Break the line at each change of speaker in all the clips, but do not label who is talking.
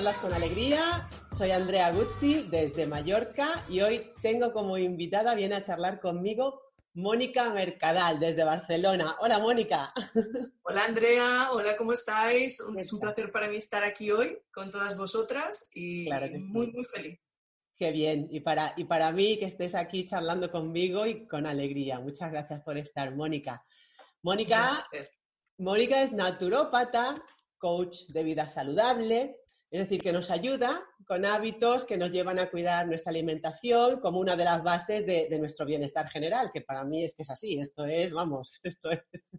Charlas con Alegría. Soy Andrea Guzzi desde Mallorca y hoy tengo como invitada, viene a charlar conmigo Mónica Mercadal desde Barcelona. Hola Mónica.
Hola Andrea, hola, ¿cómo estáis? Un-
¿Qué
Es un placer para mí estar aquí hoy con todas vosotras y
Claro sí.
muy, muy feliz.
Qué bien. Y para, y para mí que estés aquí charlando conmigo y con alegría. Muchas gracias por estar, Mónica. Mónica. Mónica es naturópata, coach de vida saludable, es decir, que nos ayuda con hábitos que nos llevan a cuidar nuestra alimentación como una de las bases de, de nuestro bienestar general, que para mí es que es así, esto es, vamos, esto es,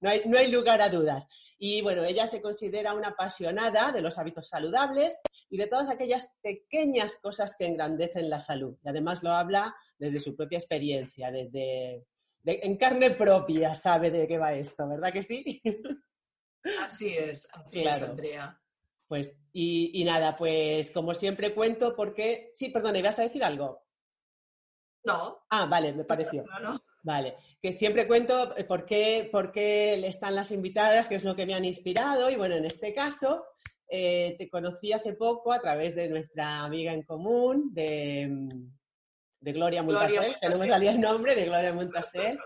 no hay, no hay lugar a dudas. Y bueno, ella se considera una apasionada de los hábitos saludables y de todas aquellas pequeñas cosas que engrandecen la salud. Y además lo habla desde su propia experiencia, desde de- en carne propia sabe de qué va esto, ¿verdad que sí?
Así es, así
Claro.
es, Andrea.
Pues, y, y nada, pues como siempre cuento porque... Sí, perdona, ¿ibas a decir algo?
No,
Ah, vale, me pareció.
no, no.
Vale, que siempre cuento eh, por qué, por qué están las invitadas, qué es lo que me han inspirado. Y bueno, en este caso, eh, te conocí hace poco a través de nuestra amiga en común, de, mm, de Gloria
Gloria
Montasel, que no me salía el nombre, de Gloria Montasel.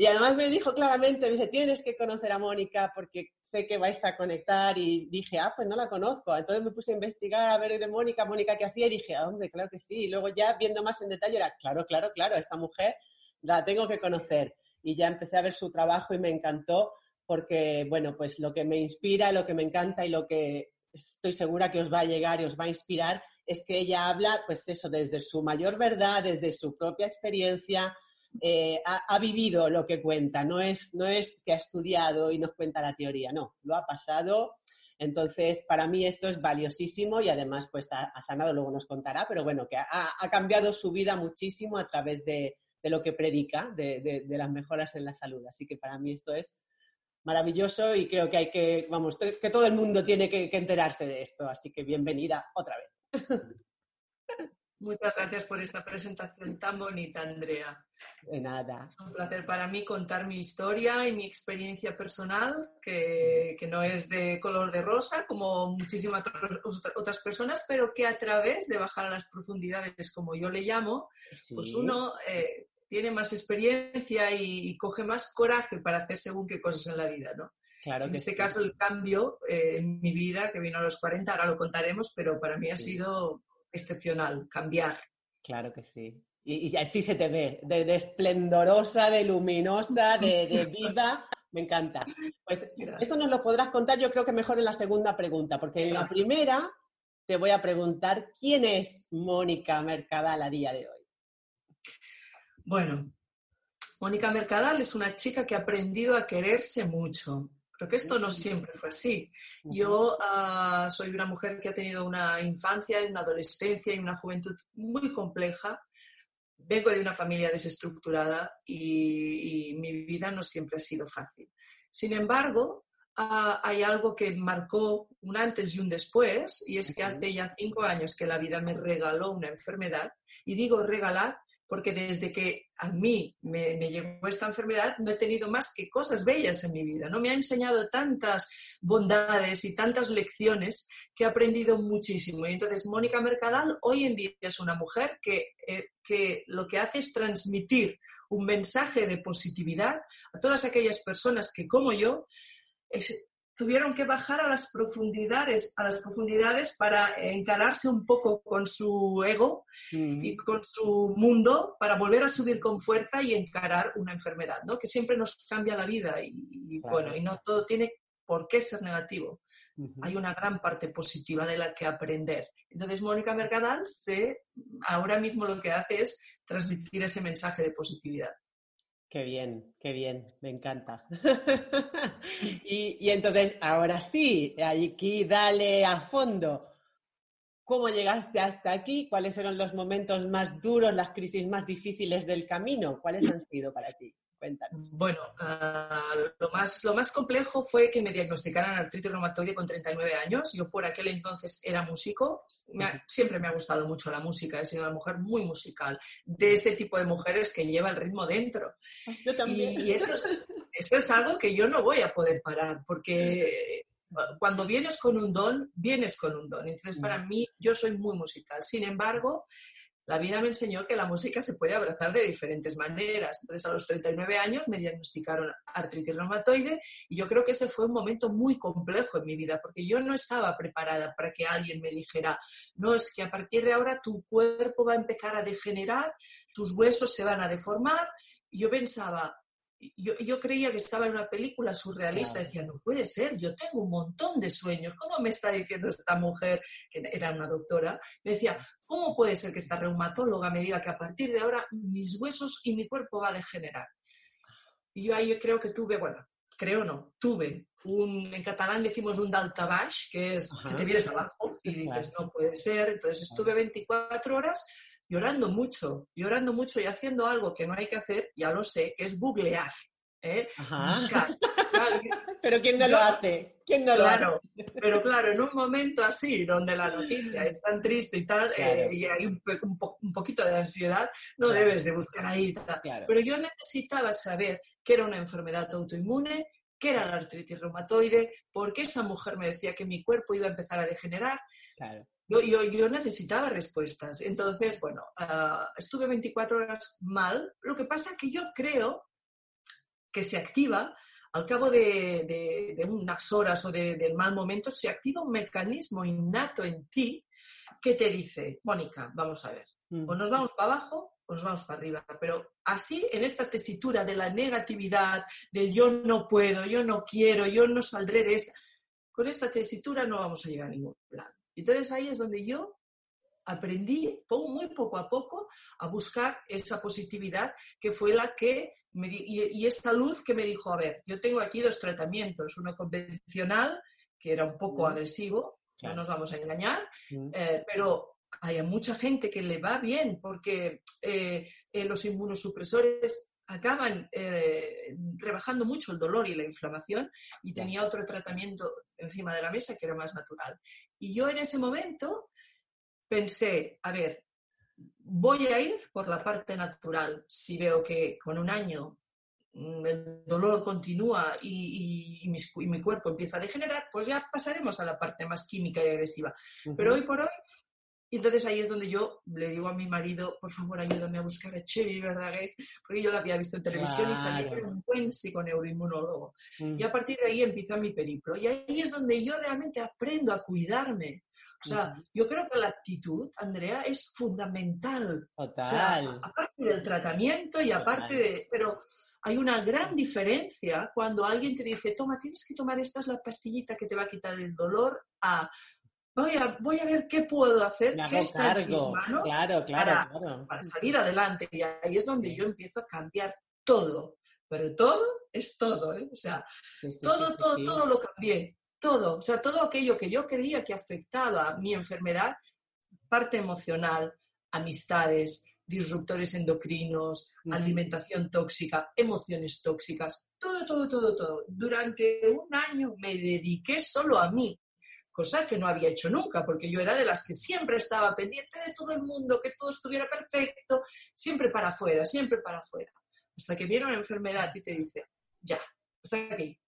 Y además me dijo claramente, me dice, tienes que conocer a Mónica porque sé que vais a conectar. Y dije, ah, pues no la conozco. Entonces me puse a investigar a ver de Mónica, Mónica qué hacía y dije, ah, hombre, claro que sí. Y luego ya viendo más en detalle era, claro, claro, claro, esta mujer la tengo que conocer. Y ya empecé a ver su trabajo y me encantó porque, bueno, pues lo que me inspira, lo que me encanta y lo que estoy segura que os va a llegar y os va a inspirar es que ella habla, pues eso, desde su mayor verdad, desde su propia experiencia, eh, ha, vivido lo que cuenta, no es, no es que ha estudiado y nos cuenta la teoría, no, lo ha pasado. Entonces, para mí esto es valiosísimo y además, pues ha, sanado, luego nos contará, pero bueno, que ha, cambiado su vida muchísimo a través de, lo que predica, de, las mejoras en la salud. Así que para mí esto es maravilloso y creo que hay que, vamos, que todo el mundo tiene que enterarse de esto. Así que bienvenida otra vez.
Muchas gracias por esta presentación tan bonita, Andrea.
De nada.
Es un placer para mí contar mi historia y mi experiencia personal, que, que no es de color de rosa, como muchísimas otras- personas, pero que a través de bajar a las profundidades, como yo le llamo, pues uno eh, tiene más experiencia y, y coge más coraje para hacer según qué cosas en la vida, ¿no?
Claro
En este
sí.
caso, el cambio eh, en mi vida, que vino a los 40, ahora lo contaremos, pero para mí ha sido excepcional, cambiar.
Claro que sí. Y, y así se te ve, de, de esplendorosa, de luminosa, de, de viva. Me encanta. Pues
Gracias.
eso nos lo podrás contar yo creo que mejor en la segunda pregunta, porque en la primera te voy a preguntar quién es Mónica Mercadal a día de hoy.
Bueno, Mónica Mercadal es una chica que ha aprendido a quererse mucho. Creo que esto no siempre fue así. Yo ah, soy una mujer que ha tenido una infancia, una adolescencia y una juventud muy compleja. Vengo de una familia desestructurada y, y mi vida no siempre ha sido fácil. Sin embargo, ah, hay algo que marcó un antes y un después, y es que hace ya cinco años que la vida me regaló una enfermedad, y digo regalar porque desde que a mí me, llegó esta enfermedad no he tenido más que cosas bellas en mi vida. No me ha enseñado tantas bondades y tantas lecciones que he aprendido muchísimo. Y entonces Mónica Mercadal hoy en día es una mujer que, eh, que lo que hace es transmitir un mensaje de positividad a todas aquellas personas que como yo tuvieron que bajar a las profundidades, a las profundidades para encararse un poco con su ego
Mm,
y con su mundo para volver a subir con fuerza y encarar una enfermedad, ¿no? Que siempre nos cambia la vida y, y,
Claro.
bueno, y no todo tiene ¿por qué ser negativo? Hay una gran parte positiva de la que aprender. Entonces, Mónica Mercadal se, ahora mismo lo que hace es transmitir ese mensaje de positividad.
Qué bien, qué bien, me encanta. y, entonces, ahora sí, aquí dale a fondo. ¿Cómo llegaste hasta aquí? ¿Cuáles fueron los momentos más duros, las crisis más difíciles del camino? ¿Cuáles han sido para ti? Cuéntanos.
Bueno, ah, lo, más, lo más complejo fue que me diagnosticaran artritis reumatoide con 39 años. Yo por aquel entonces era músico. Me ha- siempre me ha gustado mucho la música. He sido una mujer muy musical. De ese tipo de mujeres que lleva el ritmo dentro.
Yo
Y, y eso, es, eso es algo que yo no voy a poder parar, porque cuando vienes con un don, vienes con un don. Entonces, para mí, yo soy muy musical. Sin embargo, la vida me enseñó que la música se puede abrazar de diferentes maneras. Entonces, a los 39 años me diagnosticaron artritis reumatoide y yo creo que ese fue un momento muy complejo en mi vida, porque yo no estaba preparada para que alguien me dijera, no, es que a partir de ahora tu cuerpo va a empezar a degenerar, tus huesos se van a deformar. Y yo pensaba, yo, yo creía que estaba en una película surrealista,
Claro.
decía, no puede ser, yo tengo un montón de sueños, ¿cómo me está diciendo esta mujer, que era una doctora? Me decía, ¿cómo puede ser que esta reumatóloga me diga que a partir de ahora mis huesos y mi cuerpo va a degenerar? Y yo ahí creo que tuve, bueno, creo no, tuve un, en catalán decimos un daltabaix, que es
Ajá.
que te vienes abajo y dices, no puede ser. Entonces estuve 24 horas llorando mucho, llorando mucho y haciendo algo que no hay que hacer, ya lo sé, que es googlear, ¿eh? Buscar. Claro,
Pero ¿quién no lo hace? ¿Quién no lo hace?
Pero claro, en un momento así, donde la noticia es tan triste y tal,
Claro.
eh, y hay un, pe- un po- un poquito de ansiedad, no
Claro.
debes de buscar ahí. tal. Pero yo necesitaba saber que era una enfermedad autoinmune, que era la artritis reumatoide, porque esa mujer me decía que mi cuerpo iba a empezar a degenerar.
Claro.
Yo, yo, yo necesitaba respuestas. Entonces, bueno, ah, estuve 24 horas mal. Lo que pasa que yo creo que se activa al cabo de, de- de unas horas o de- del mal momento, se activa un mecanismo innato en ti que te dice, Mónica, vamos a ver,
Mm.
o nos vamos para abajo o nos vamos para arriba. Pero así, en esta tesitura de la negatividad, del yo no puedo, yo no quiero, yo no saldré de esta, con esta tesitura no vamos a llegar a ningún lado. Entonces ahí es donde yo aprendí muy poco a poco a buscar esa positividad que fue la que me di- y, y esta luz que me dijo, a ver, yo tengo aquí dos tratamientos, uno convencional, que era un poco
Mm.
agresivo,
Claro.
no nos vamos a engañar,
Mm.
eh, pero hay mucha gente que le va bien porque eh, eh, los inmunosupresores acaban eh, rebajando mucho el dolor y la inflamación y tenía otro tratamiento encima de la mesa que era más natural. Y yo en ese momento pensé, a ver, voy a ir por la parte natural. Si veo que con un año mm, el dolor continúa y, y- y mis- y mi cuerpo empieza a degenerar, pues ya pasaremos a la parte más química y agresiva. Pero hoy por hoy, y entonces ahí es donde yo le digo a mi marido, por favor, ayúdame a buscar a Cheri Verdaguer, porque yo la había visto en televisión y
Claro.
que era un buen psiconeuroinmunólogo.
Mm.
Y a partir de ahí empieza mi periplo. Y ahí es donde yo realmente aprendo a cuidarme. O sea,
Ujú.
yo creo que la actitud, Andrea, es fundamental. O sea,
Total.
aparte del tratamiento y aparte
Total.
de... Pero hay una gran diferencia cuando alguien te dice, toma, tienes que tomar esta es la pastillita que te va a quitar el dolor, a voy a, voy a ver qué puedo hacer, qué está en mis manos
Claro, claro,
para-
claro.
para salir adelante. Y ahí es donde yo empiezo a cambiar todo. Pero todo es todo, ¿eh? O sea,
Sí, sí,
todo,
sí,
todo, todo lo cambié. Todo. O sea, todo aquello que yo creía que afectaba mi enfermedad, parte emocional, amistades, disruptores endocrinos, alimentación tóxica, emociones tóxicas, todo, todo, todo, todo. Durante un año me dediqué solo a mí, cosa que no había hecho nunca, porque yo era de las que siempre estaba pendiente de todo el mundo, que todo estuviera perfecto, siempre para afuera, siempre para afuera. Hasta que viene una enfermedad y te dice, ya, hasta aquí.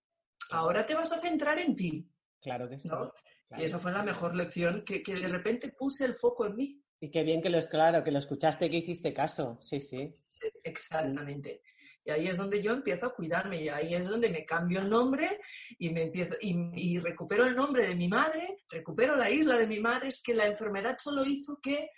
Ahora te vas a centrar en ti.
Claro que sí.
¿no?
claro.
Y esa fue la mejor lección, que, que de repente puse el foco en mí.
Y qué bien que lo es claro, que lo escuchaste, que hiciste caso. Sí, sí.
Sí, exactamente. Y ahí es donde yo empiezo a cuidarme y ahí es donde me cambio el nombre y me empiezo y, y recupero el nombre de mi madre, recupero la isla de mi madre. Es que la enfermedad solo hizo que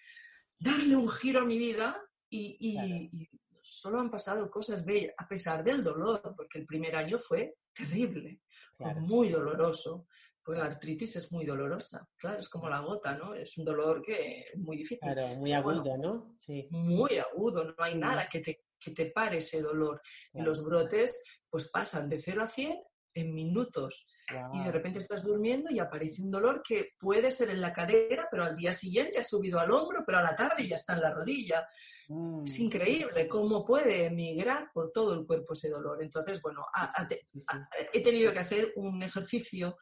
darle un giro a mi vida y, y-
Claro.
y solo han pasado cosas bellas, a pesar del dolor, porque el primer año fue terrible, fue muy doloroso. Pues la artritis es muy dolorosa, claro, es como la gota, ¿no? Es un dolor que es muy difícil.
Claro, muy
bueno,
agudo, ¿no? Sí.
muy agudo, no hay
Mm.
nada que te, que te pare ese dolor. Y los brotes pues pasan de 0 a 100 en minutos y de repente estás durmiendo y aparece un dolor que puede ser en la cadera, pero al día siguiente ha subido al hombro, pero a la tarde ya está en la rodilla.
Mm.
Es increíble cómo puede migrar por todo el cuerpo ese dolor. Entonces, bueno, a- a- te-
Sí, sí.
a- he tenido que hacer un ejercicio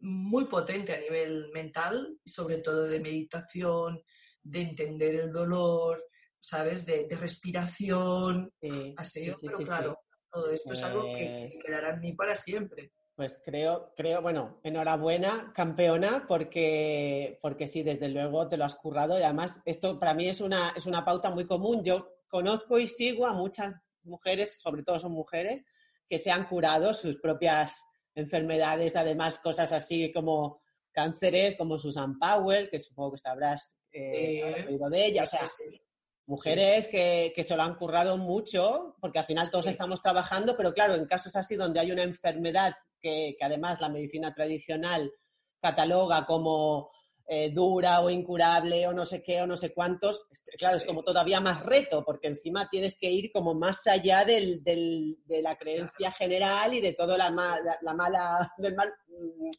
muy potente a nivel mental, sobre todo de meditación, de entender el dolor, ¿sabes? De, de respiración.
Sí,
Ha
sí,
sido,
sí,
pero
sí,
claro, todo esto es algo que,
Pues-
quedará en mí para siempre.
Pues creo, creo, bueno, enhorabuena, campeona, porque, porque sí, desde luego te lo has currado y además esto para mí es una, es una pauta muy común. Yo conozco y sigo a muchas mujeres, sobre todo son mujeres, que se han curado sus propias enfermedades, además cosas así como cánceres, como Susan Powell, que supongo que sabrás, eh,
Sí.
oído de ella, o sea,
Sí,
mujeres Que, que se lo han currado mucho, porque al final todos
Sí.
estamos trabajando, pero claro, en casos así donde hay una enfermedad que, que además la medicina tradicional cataloga como eh, dura o incurable o no sé qué o no sé cuántos, claro, es como todavía más reto, porque encima tienes que ir como más allá del, del- de la creencia general y de todo la, ma- la- la mala, del mal mm,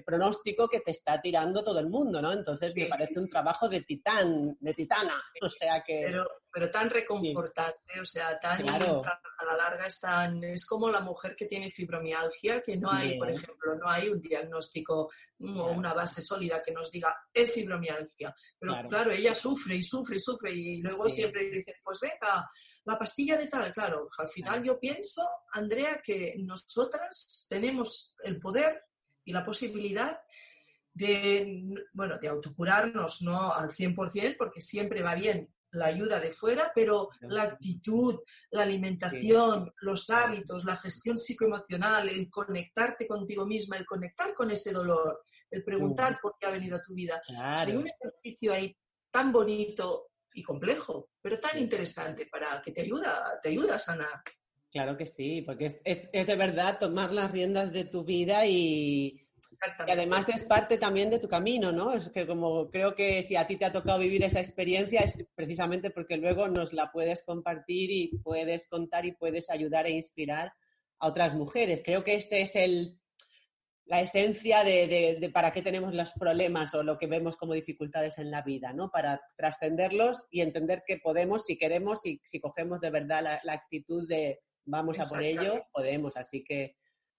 pronóstico que te está tirando todo el mundo, ¿no? Entonces me
Sí,
parece
sí,
un
sí.
trabajo de titán, de titana, o sea que...
pero, pero tan reconfortante, o sea, tan,
Claro.
a la larga es tan, es como la mujer que tiene fibromialgia, que no hay, por ejemplo, no hay un diagnóstico mm, o una base sólida que nos diga es fibromialgia. Pero
Claro.
claro, ella sufre y sufre y sufre y luego siempre dice, pues venga, la pastilla de tal, claro, al final yo pienso, Andrea, que nosotras tenemos el poder y la posibilidad de, bueno, de autocurarnos, no al 100%, porque siempre va bien la ayuda de fuera, pero la actitud, la alimentación, los hábitos, la gestión psicoemocional, el conectarte contigo misma, el conectar con ese dolor, el preguntar por qué ha venido a tu vida. Hay
Claro.
un ejercicio ahí tan bonito y complejo, pero tan interesante para que te ayuda, te ayuda a sanar.
Claro que sí, porque es, es- es de verdad tomar las riendas de tu vida y, además es parte también de tu camino, ¿no? Es que como creo que si a ti te ha tocado vivir esa experiencia es precisamente porque luego nos la puedes compartir y puedes contar y puedes ayudar e inspirar a otras mujeres. Creo que este es el la esencia de, de- de para qué tenemos los problemas o lo que vemos como dificultades en la vida, ¿no? Para trascenderlos y entender que podemos, si queremos y si cogemos de verdad la, la actitud de vamos a por ello, podemos. Así que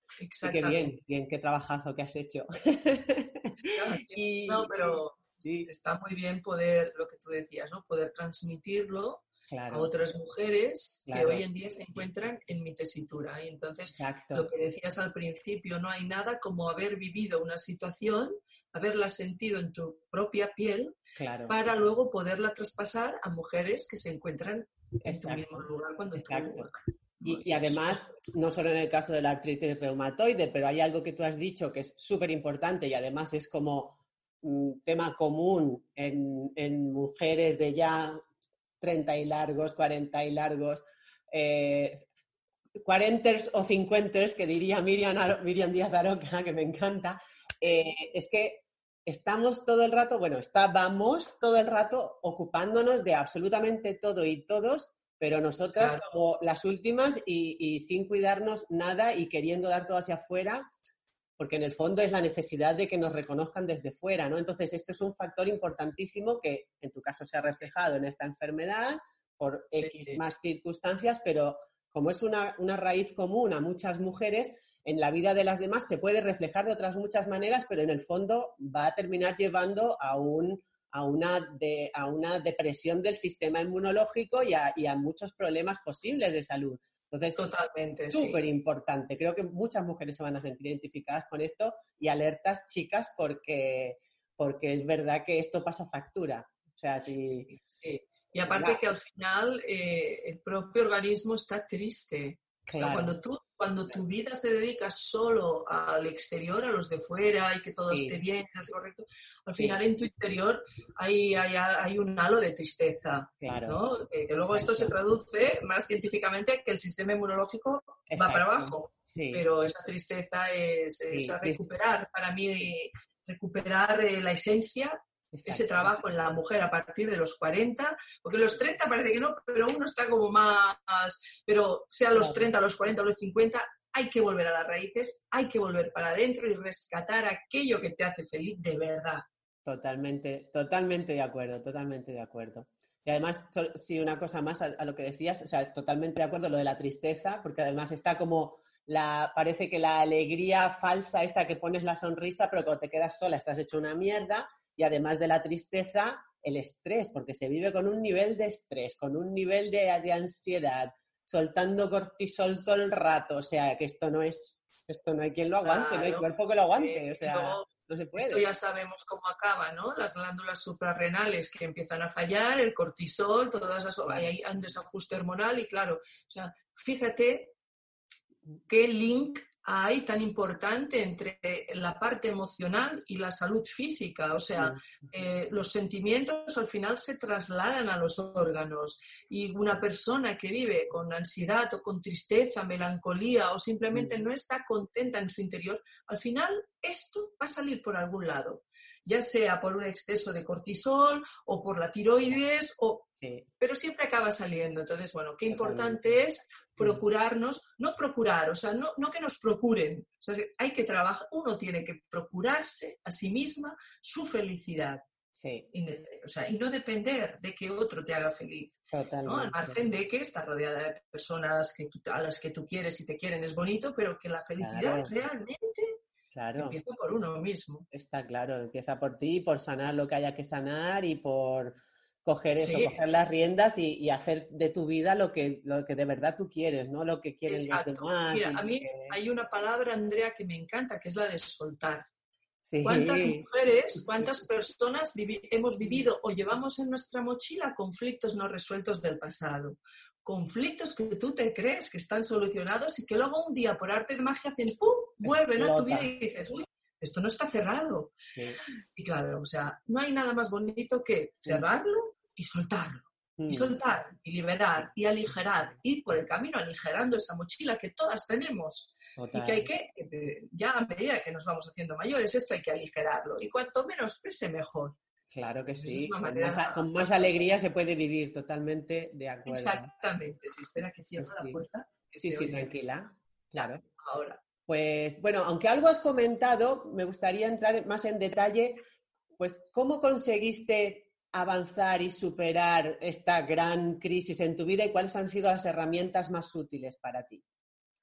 Sí, qué
Exactamente.
bien, bien, qué trabajazo que has hecho. Y-
No, pero
sí,
está muy bien poder, lo que tú decías, ¿no? Poder transmitirlo a otras mujeres
Claro.
que hoy en día se encuentran en mi tesitura. Y entonces, lo que decías al principio, no hay nada como haber vivido una situación, haberla sentido en tu propia piel,
Claro,
para luego poderla traspasar a mujeres que se encuentran en tu mismo lugar cuando tú...
Exacto. Y, y además, no solo en el caso de la artritis reumatoide, pero hay algo que tú has dicho que es súper importante y además es como un tema común en, en mujeres de ya 30 y largos, 40 y largos, eh, 40 o 50 que diría Miriam, Aro- Miriam Díaz Aroca, que me encanta, eh, es que estamos todo el rato, bueno, estábamos todo el rato ocupándonos de absolutamente todo y todos, pero nosotras
Claro.
como las últimas y, y sin cuidarnos nada y queriendo dar todo hacia afuera, porque en el fondo es la necesidad de que nos reconozcan desde fuera, ¿no? Entonces, esto es un factor importantísimo que en tu caso se ha reflejado en esta enfermedad por
Sí,
X
sí.
más circunstancias, pero como es una, una raíz común a muchas mujeres, en la vida de las demás se puede reflejar de otras muchas maneras, pero en el fondo va a terminar llevando a, un, a, una, de, a una depresión del sistema inmunológico y a, y a muchos problemas posibles de salud. Entonces,
Totalmente, sí.
súper importante. Creo que muchas mujeres se van a sentir identificadas con esto y alertas, chicas, porque, porque es verdad que esto pasa factura. O sea, si...
Sí, sí. Y aparte
Claro.
que al final eh, el propio organismo está triste. O sea,
Claro.
Cuando tú, cuando tu vida se dedica solo al exterior, a los de fuera y que todo
Sí.
esté bien, es correcto, al
Sí.
final en tu interior hay, hay, hay un halo de tristeza.
Claro.
¿no? Que, que luego esto se traduce más científicamente que el sistema inmunológico va para abajo,
Sí.
pero esa tristeza es, es
Sí,
a
sí.
recuperar, para mí, recuperar eh, la esencia ese trabajo en la mujer a partir de los 40, porque los 30 parece que no, pero uno está como más, pero sea los
Claro.
30, los 40 o los 50, hay que volver a las raíces, hay que volver para adentro y rescatar aquello que te hace feliz de verdad.
Totalmente, totalmente de acuerdo, totalmente de acuerdo. Y además, sí, una cosa más a, a lo que decías, o sea, totalmente de acuerdo lo de la tristeza, porque además está como la, parece que la alegría falsa esta que pones la sonrisa, pero cuando te quedas sola estás hecho una mierda, y además de la tristeza, el estrés, porque se vive con un nivel de estrés, con un nivel de, de ansiedad, soltando cortisol todo el rato, o sea, que esto no es, esto no hay quien lo aguante, no hay cuerpo que lo aguante, o sea,
luego,
no se
Esto ya sabemos cómo acaba, ¿no? Las glándulas suprarrenales que empiezan a fallar, el cortisol, todas esas, hay, hay un desajuste hormonal y claro, o sea, fíjate qué link hay tan importante entre la parte emocional y la salud física. O sea, eh, los sentimientos al final se trasladan a los órganos y una persona que vive con ansiedad o con tristeza, melancolía o simplemente no está contenta en su interior, al final esto va a salir por algún lado, ya sea por un exceso de cortisol o por la tiroides, o...
Sí.
pero siempre acaba saliendo. Entonces, bueno, qué importante es procurarnos, no procurar, o sea, no, no que nos procuren, o sea, hay que trabajar, uno tiene que procurarse a sí misma su felicidad.
Sí,
O sea, y no depender de que otro te haga feliz. ¿no? Al margen de que estás rodeada de personas que, a las que tú quieres y te quieren es bonito, pero que la felicidad
Claro.
realmente
Claro,
empieza por uno mismo.
está claro. Empieza por ti, por sanar lo que haya que sanar y por coger eso,
Sí.
coger las riendas y, y hacer de tu vida lo que, lo que de verdad tú quieres, no lo que quieren
Exacto.
los demás.
Mira, a mí
que-
hay una palabra, Andrea, que me encanta, que es la de soltar.
Sí.
¿Cuántas mujeres, cuántas personas vivi- hemos vivido o llevamos en nuestra mochila conflictos no resueltos del pasado? Conflictos que tú te crees que están solucionados y que luego un día por arte de magia hacen ¡pum! vuelven a tu vida y dices, uy, esto no está cerrado.
Sí.
Y claro, o sea, no hay nada más bonito que cerrarlo y soltarlo.
Mm,
Y soltar, y liberar, y aligerar, ir por el camino aligerando esa mochila que todas tenemos y que hay que, eh, ya a medida que nos vamos haciendo mayores, esto hay que aligerarlo. Y cuanto menos pese, mejor.
Claro que sí. Con
manera-
más, a- con más alegría se puede vivir, totalmente de acuerdo.
Exactamente. Si espera que cierre
Pues
la puerta. que
Sí, sí,
oye.
tranquila. Claro.
Ahora.
Pues bueno, aunque algo has comentado, me gustaría entrar más en detalle, pues cómo conseguiste avanzar y superar esta gran crisis en tu vida y cuáles han sido las herramientas más útiles para ti.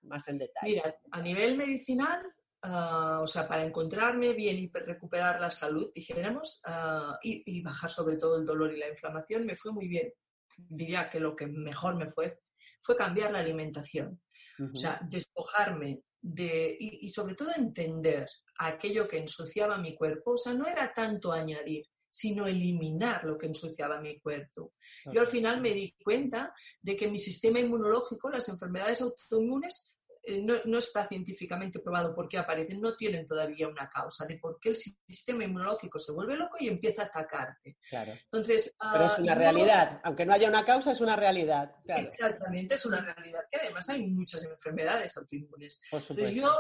Más en detalle.
Mira, a nivel medicinal, ah, o sea, para encontrarme bien y recuperar la salud, dijéramos, ah, y, y bajar sobre todo el dolor y la inflamación, me fue muy bien. Diría que lo que mejor me fue fue cambiar la alimentación.
Ujú.
O sea, despojarme de, y, y sobre todo entender aquello que ensuciaba mi cuerpo. O sea, no era tanto añadir, sino eliminar lo que ensuciaba mi cuerpo. Yo al final me di cuenta de que mi sistema inmunológico, las enfermedades autoinmunes, no, no está científicamente probado por qué aparecen, no tienen todavía una causa de por qué el sistema inmunológico se vuelve loco y empieza a atacarte.
Claro.
Entonces,
Pero
ah,
es una realidad. Aunque no haya una causa, es una realidad. Claro,
Exactamente, es una realidad que además hay muchas enfermedades autoinmunes. Entonces yo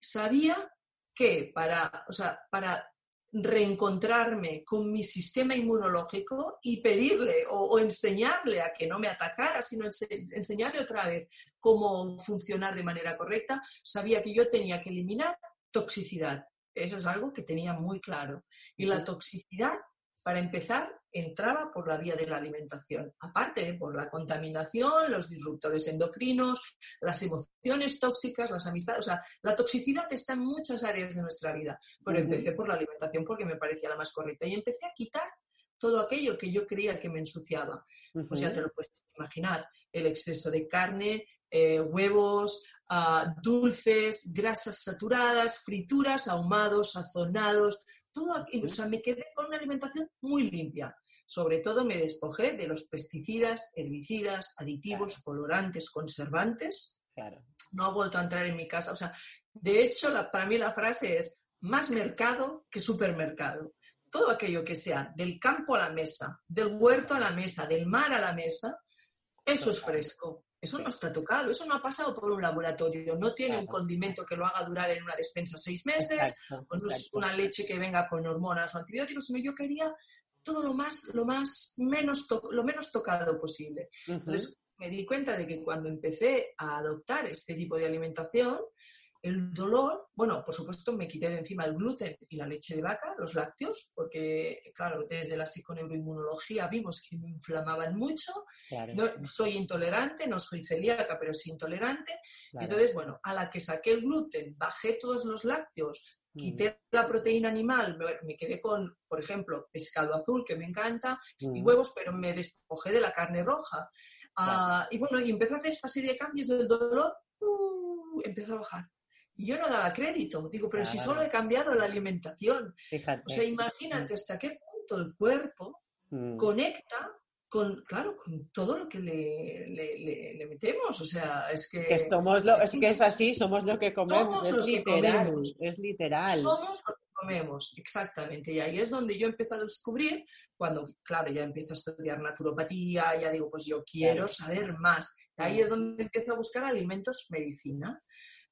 sabía que para, o sea, para reencontrarme con mi sistema inmunológico y pedirle o, o enseñarle a que no me atacara, sino ense- enseñarle otra vez cómo funcionar de manera correcta, sabía que yo tenía que eliminar toxicidad. Eso es algo que tenía muy claro. Y la toxicidad, para empezar, entraba por la vía de la alimentación, aparte de por la contaminación, los disruptores endocrinos, las emociones tóxicas, las amistades. O sea, la toxicidad está en muchas áreas de nuestra vida, pero empecé por la alimentación porque me parecía la más correcta y empecé a quitar todo aquello que yo creía que me ensuciaba. Pues ya te lo puedes imaginar, el exceso de carne, eh, huevos, ah, dulces, grasas saturadas, frituras, ahumados, sazonados, todo aquí, o sea, me quedé con una alimentación muy limpia. Sobre todo me despojé de los pesticidas, herbicidas, aditivos, colorantes, conservantes
Claro.
no ha vuelto a entrar en mi casa. O sea, de hecho, la- para mí la frase es más mercado que supermercado. Todo aquello que sea del campo a la mesa, del huerto a la mesa, del mar a la mesa, eso es fresco. Eso no está tocado, eso no ha pasado por un laboratorio, no tiene un condimento que lo haga durar en una despensa seis meses,
Exacto,
o no es
exacto.
una leche que venga con hormonas o antibióticos, sino yo quería todo lo más, lo más menos, lo menos tocado posible.
Ujú.
Entonces me di cuenta de que cuando empecé a adoptar este tipo de alimentación, el dolor, bueno, por supuesto me quité de encima el gluten y la leche de vaca, los lácteos, porque, claro, desde la psiconeuroinmunología vimos que me inflamaban mucho.
Claro,
No, soy intolerante, no soy celíaca, pero sí intolerante.
claro.
Entonces, bueno, a la que saqué el gluten, bajé todos los lácteos. Quité la proteína animal, me, quedé con, por ejemplo, pescado azul, que me encanta, y
Mm.
huevos, pero me despojé de la carne roja. Ah, y bueno, y empecé a hacer esta serie de cambios del dolor, uh, empezó a bajar. Y yo no daba crédito, digo, pero si
Claro.
solo he cambiado la alimentación.
Fíjate.
O sea, imagínate hasta qué punto el cuerpo
Mm.
conecta con, claro, con todo lo que le, le- le- le metemos. O sea, es que,
Que somos lo, es que es así, somos lo que comemos,
Somos
es
lo que
literal,
comemos.
es literal.
somos lo que comemos, exactamente. Y ahí es donde yo empiezo a descubrir, cuando, claro, ya empiezo a estudiar naturopatía, ya digo, pues yo quiero
Claro.
saber más. Y ahí es donde empiezo a buscar alimentos medicina.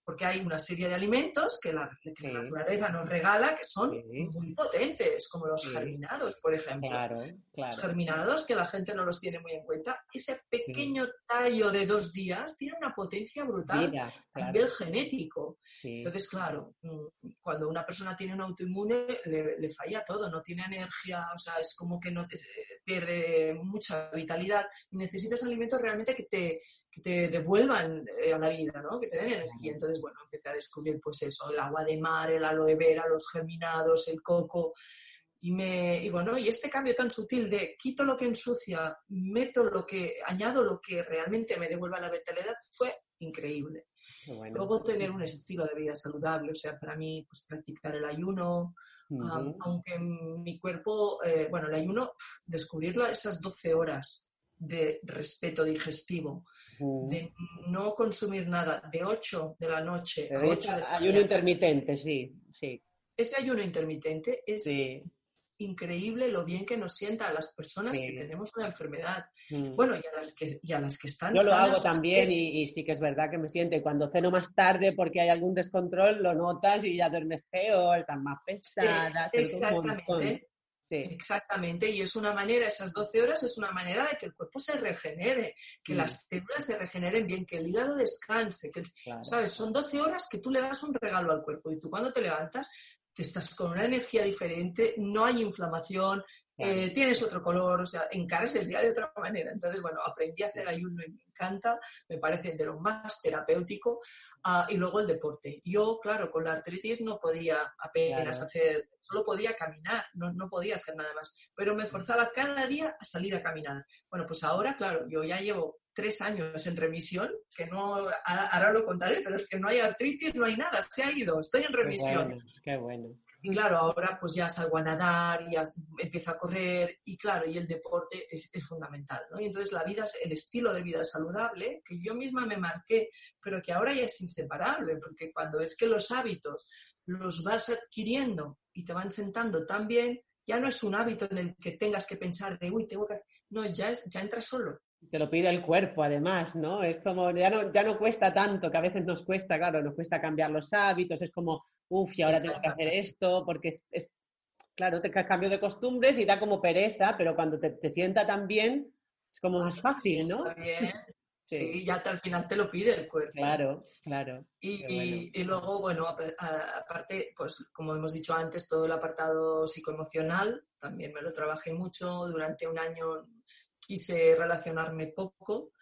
Porque hay una serie de alimentos que la, que la
Sí.
naturaleza nos regala que son
Sí.
muy potentes, como los
Sí.
germinados, por ejemplo.
Claro,
Los germinados que la gente no los tiene muy en cuenta. Ese pequeño tallo de dos días tiene una potencia brutal
Mira,
a nivel genético. Entonces, claro, mm, cuando una persona tiene un autoinmune, le, le falla todo, no tiene energía, o sea, es como que no te, pierde mucha vitalidad necesitas alimentos realmente que te, que te devuelvan eh, a la vida, ¿no? Que te den energía. Entonces, bueno, empecé a descubrir, pues eso, el agua de mar, el aloe vera, los germinados, el coco. Y, me, y bueno, y este cambio tan sutil de quito lo que ensucia, meto lo que, añado lo que realmente me devuelva la vitalidad, fue increíble.
Bueno.
Luego tener un estilo de vida saludable, o sea, para mí, pues practicar el ayuno,
Ujú.
am- aunque mi cuerpo, eh, bueno, el ayuno, descubrirlo a esas 12 horas de respeto digestivo, de no consumir nada, de 8 de la noche a
Pero
8 de la
Ayuno intermitente, sí, sí,
Ese ayuno intermitente es
sí.
increíble lo bien que nos sienta a las personas
Sí.
que tenemos una enfermedad.
Mm.
Bueno, y a las que, y a las que están
Yo lo hago también y, y sí que es verdad que me siento. Y cuando ceno más tarde porque hay algún descontrol, lo notas y ya duermes peor, estás más pesada.
exactamente.
Sí,
Exactamente, y es una manera, esas 12 horas es una manera de que el cuerpo se regenere, que
Mm.
las células se regeneren bien, que el hígado descanse, que,
claro.
¿sabes? Son 12 horas que tú le das un regalo al cuerpo y tú cuando te levantas te estás con una energía diferente, no hay inflamación,
Claro.
eh, tienes otro color, o sea, encaras el día de otra manera. Entonces, bueno, aprendí a hacer ayuno y me encanta, me parece de lo más terapéutico, ah, y luego el deporte. Yo, claro, con la artritis no podía apenas
Claro.
hacer, solo podía caminar, no, no podía hacer nada más, pero me forzaba cada día a salir a caminar. Bueno, pues ahora, claro, yo ya llevo tres años en remisión, que no, ahora lo contaré, pero es que no hay artritis, no hay nada, se ha ido, estoy en
Qué
remisión.
bueno, qué bueno.
Y claro, ahora pues ya salgo a nadar, ya empiezo a correr y claro, y el deporte es, es fundamental, ¿no? Y entonces la vida, es- el estilo de vida saludable, que yo misma me marqué, pero que ahora ya es inseparable, porque cuando es que los hábitos los vas adquiriendo y te van sentando tan bien, ya no es un hábito en el que tengas que pensar de, uy, tengo que... hacer-". No, ya, es, ya entra solo.
Te lo pide el cuerpo, además, ¿no? Es como, ya no, ya no cuesta tanto, que a veces nos cuesta, claro, nos cuesta cambiar los hábitos, es como, uff, y ahora tengo que hacer esto, porque es, es- claro, te ca- cambio de costumbres y da como pereza, pero cuando te, te sienta tan bien, es como más fácil, ¿no?
Está bien.
Sí.
Sí, ya al final te lo pide el cuerpo.
Claro, claro.
Y,
bueno.
y- y luego, bueno, aparte, pues como hemos dicho antes, todo el apartado psicoemocional, también me lo trabajé mucho. Durante un año quise relacionarme poco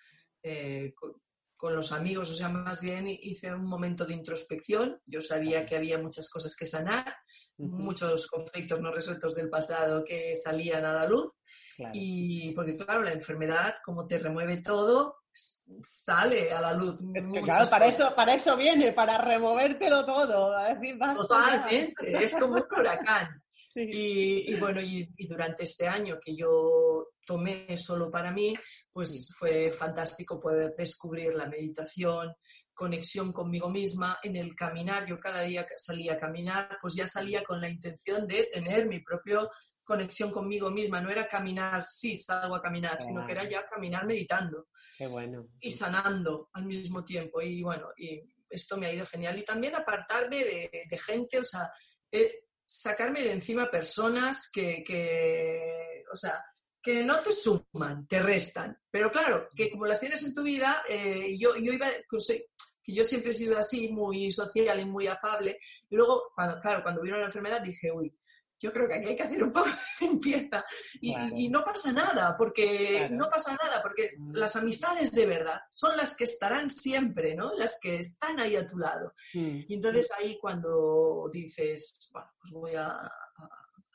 eh, con, con los amigos, o sea, más bien hice un momento de introspección. Yo sabía que había muchas cosas que sanar,
Ujú,
muchos conflictos no resueltos del pasado que salían a la luz.
claro.
Y porque, claro, la enfermedad, como te remueve todo, sale a la luz.
Es que,
muchas
claro, para
cosas.
eso, para eso viene, para removértelo todo, a decir, basta ya.
Totalmente, es como un huracán.
Sí.
Y, y bueno, y, y durante este año que yo tomé solo para mí, pues fue fantástico poder descubrir la meditación, conexión conmigo misma, en el caminar. Yo cada día salía a caminar, pues ya salía con la intención de tener mi propio conexión conmigo misma. No era caminar, sí, salgo a caminar, sino que era ya caminar meditando
Qué bueno.
y sanando al mismo tiempo. Y bueno, y esto me ha ido genial. Y también apartarme de, de gente, o sea, eh, sacarme de encima personas que, que, o sea, que no te suman, te restan. Pero claro, que como las tienes en tu vida, eh, yo, yo iba, que soy- que yo siempre he sido así, muy social y muy afable. Y luego, cuando, claro, cuando vino la enfermedad dije, uy, yo creo que aquí hay que hacer un poco de limpieza. Y,
Claro.
y no pasa nada, porque
Claro.
no pasa nada, porque
Mm.
las amistades de verdad son las que estarán siempre, ¿no? Las que están ahí a tu lado.
Mm.
Y entonces ahí cuando dices, bueno, pues voy a, a-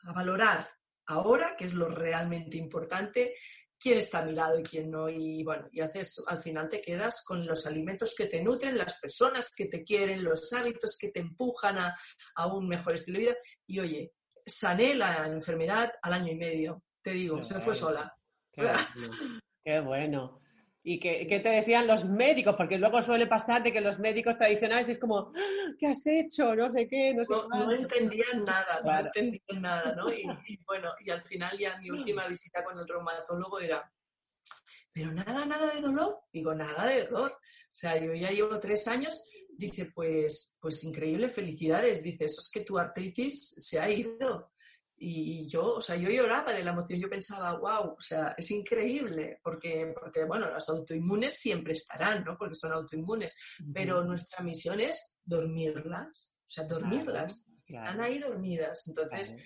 a valorar ahora, que es lo realmente importante, quién está a mi lado y quién no. Y bueno, y haces, al final te quedas con los alimentos que te nutren, las personas que te quieren, los hábitos que te empujan a, a un mejor estilo de vida. Y oye, sané la enfermedad al año y medio, te digo,
Qué
se fue
bueno.
sola.
Qué bueno. Qué bueno. ¿Y qué, qué te decían los médicos? Porque luego suele pasar de que los médicos tradicionales es como, "Ah, ¿qué has hecho? No sé qué, no sé
no, no
cuánto".
entendían nada,
Claro.
no entendían nada, ¿no? Y, y bueno, y al final ya mi última visita con el reumatólogo era, pero nada, nada de dolor. Digo, nada de dolor. O sea, yo ya llevo tres años. Dice, pues, pues increíble, felicidades. Dice, eso es que tu artritis se ha ido. Y yo, o sea, yo lloraba de la emoción. Yo pensaba, wow, o sea, es increíble, porque, porque bueno, las autoinmunes siempre estarán, ¿no? Porque son autoinmunes pero nuestra misión es dormirlas, o sea, dormirlas.
Claro,
Están ahí dormidas. Entonces.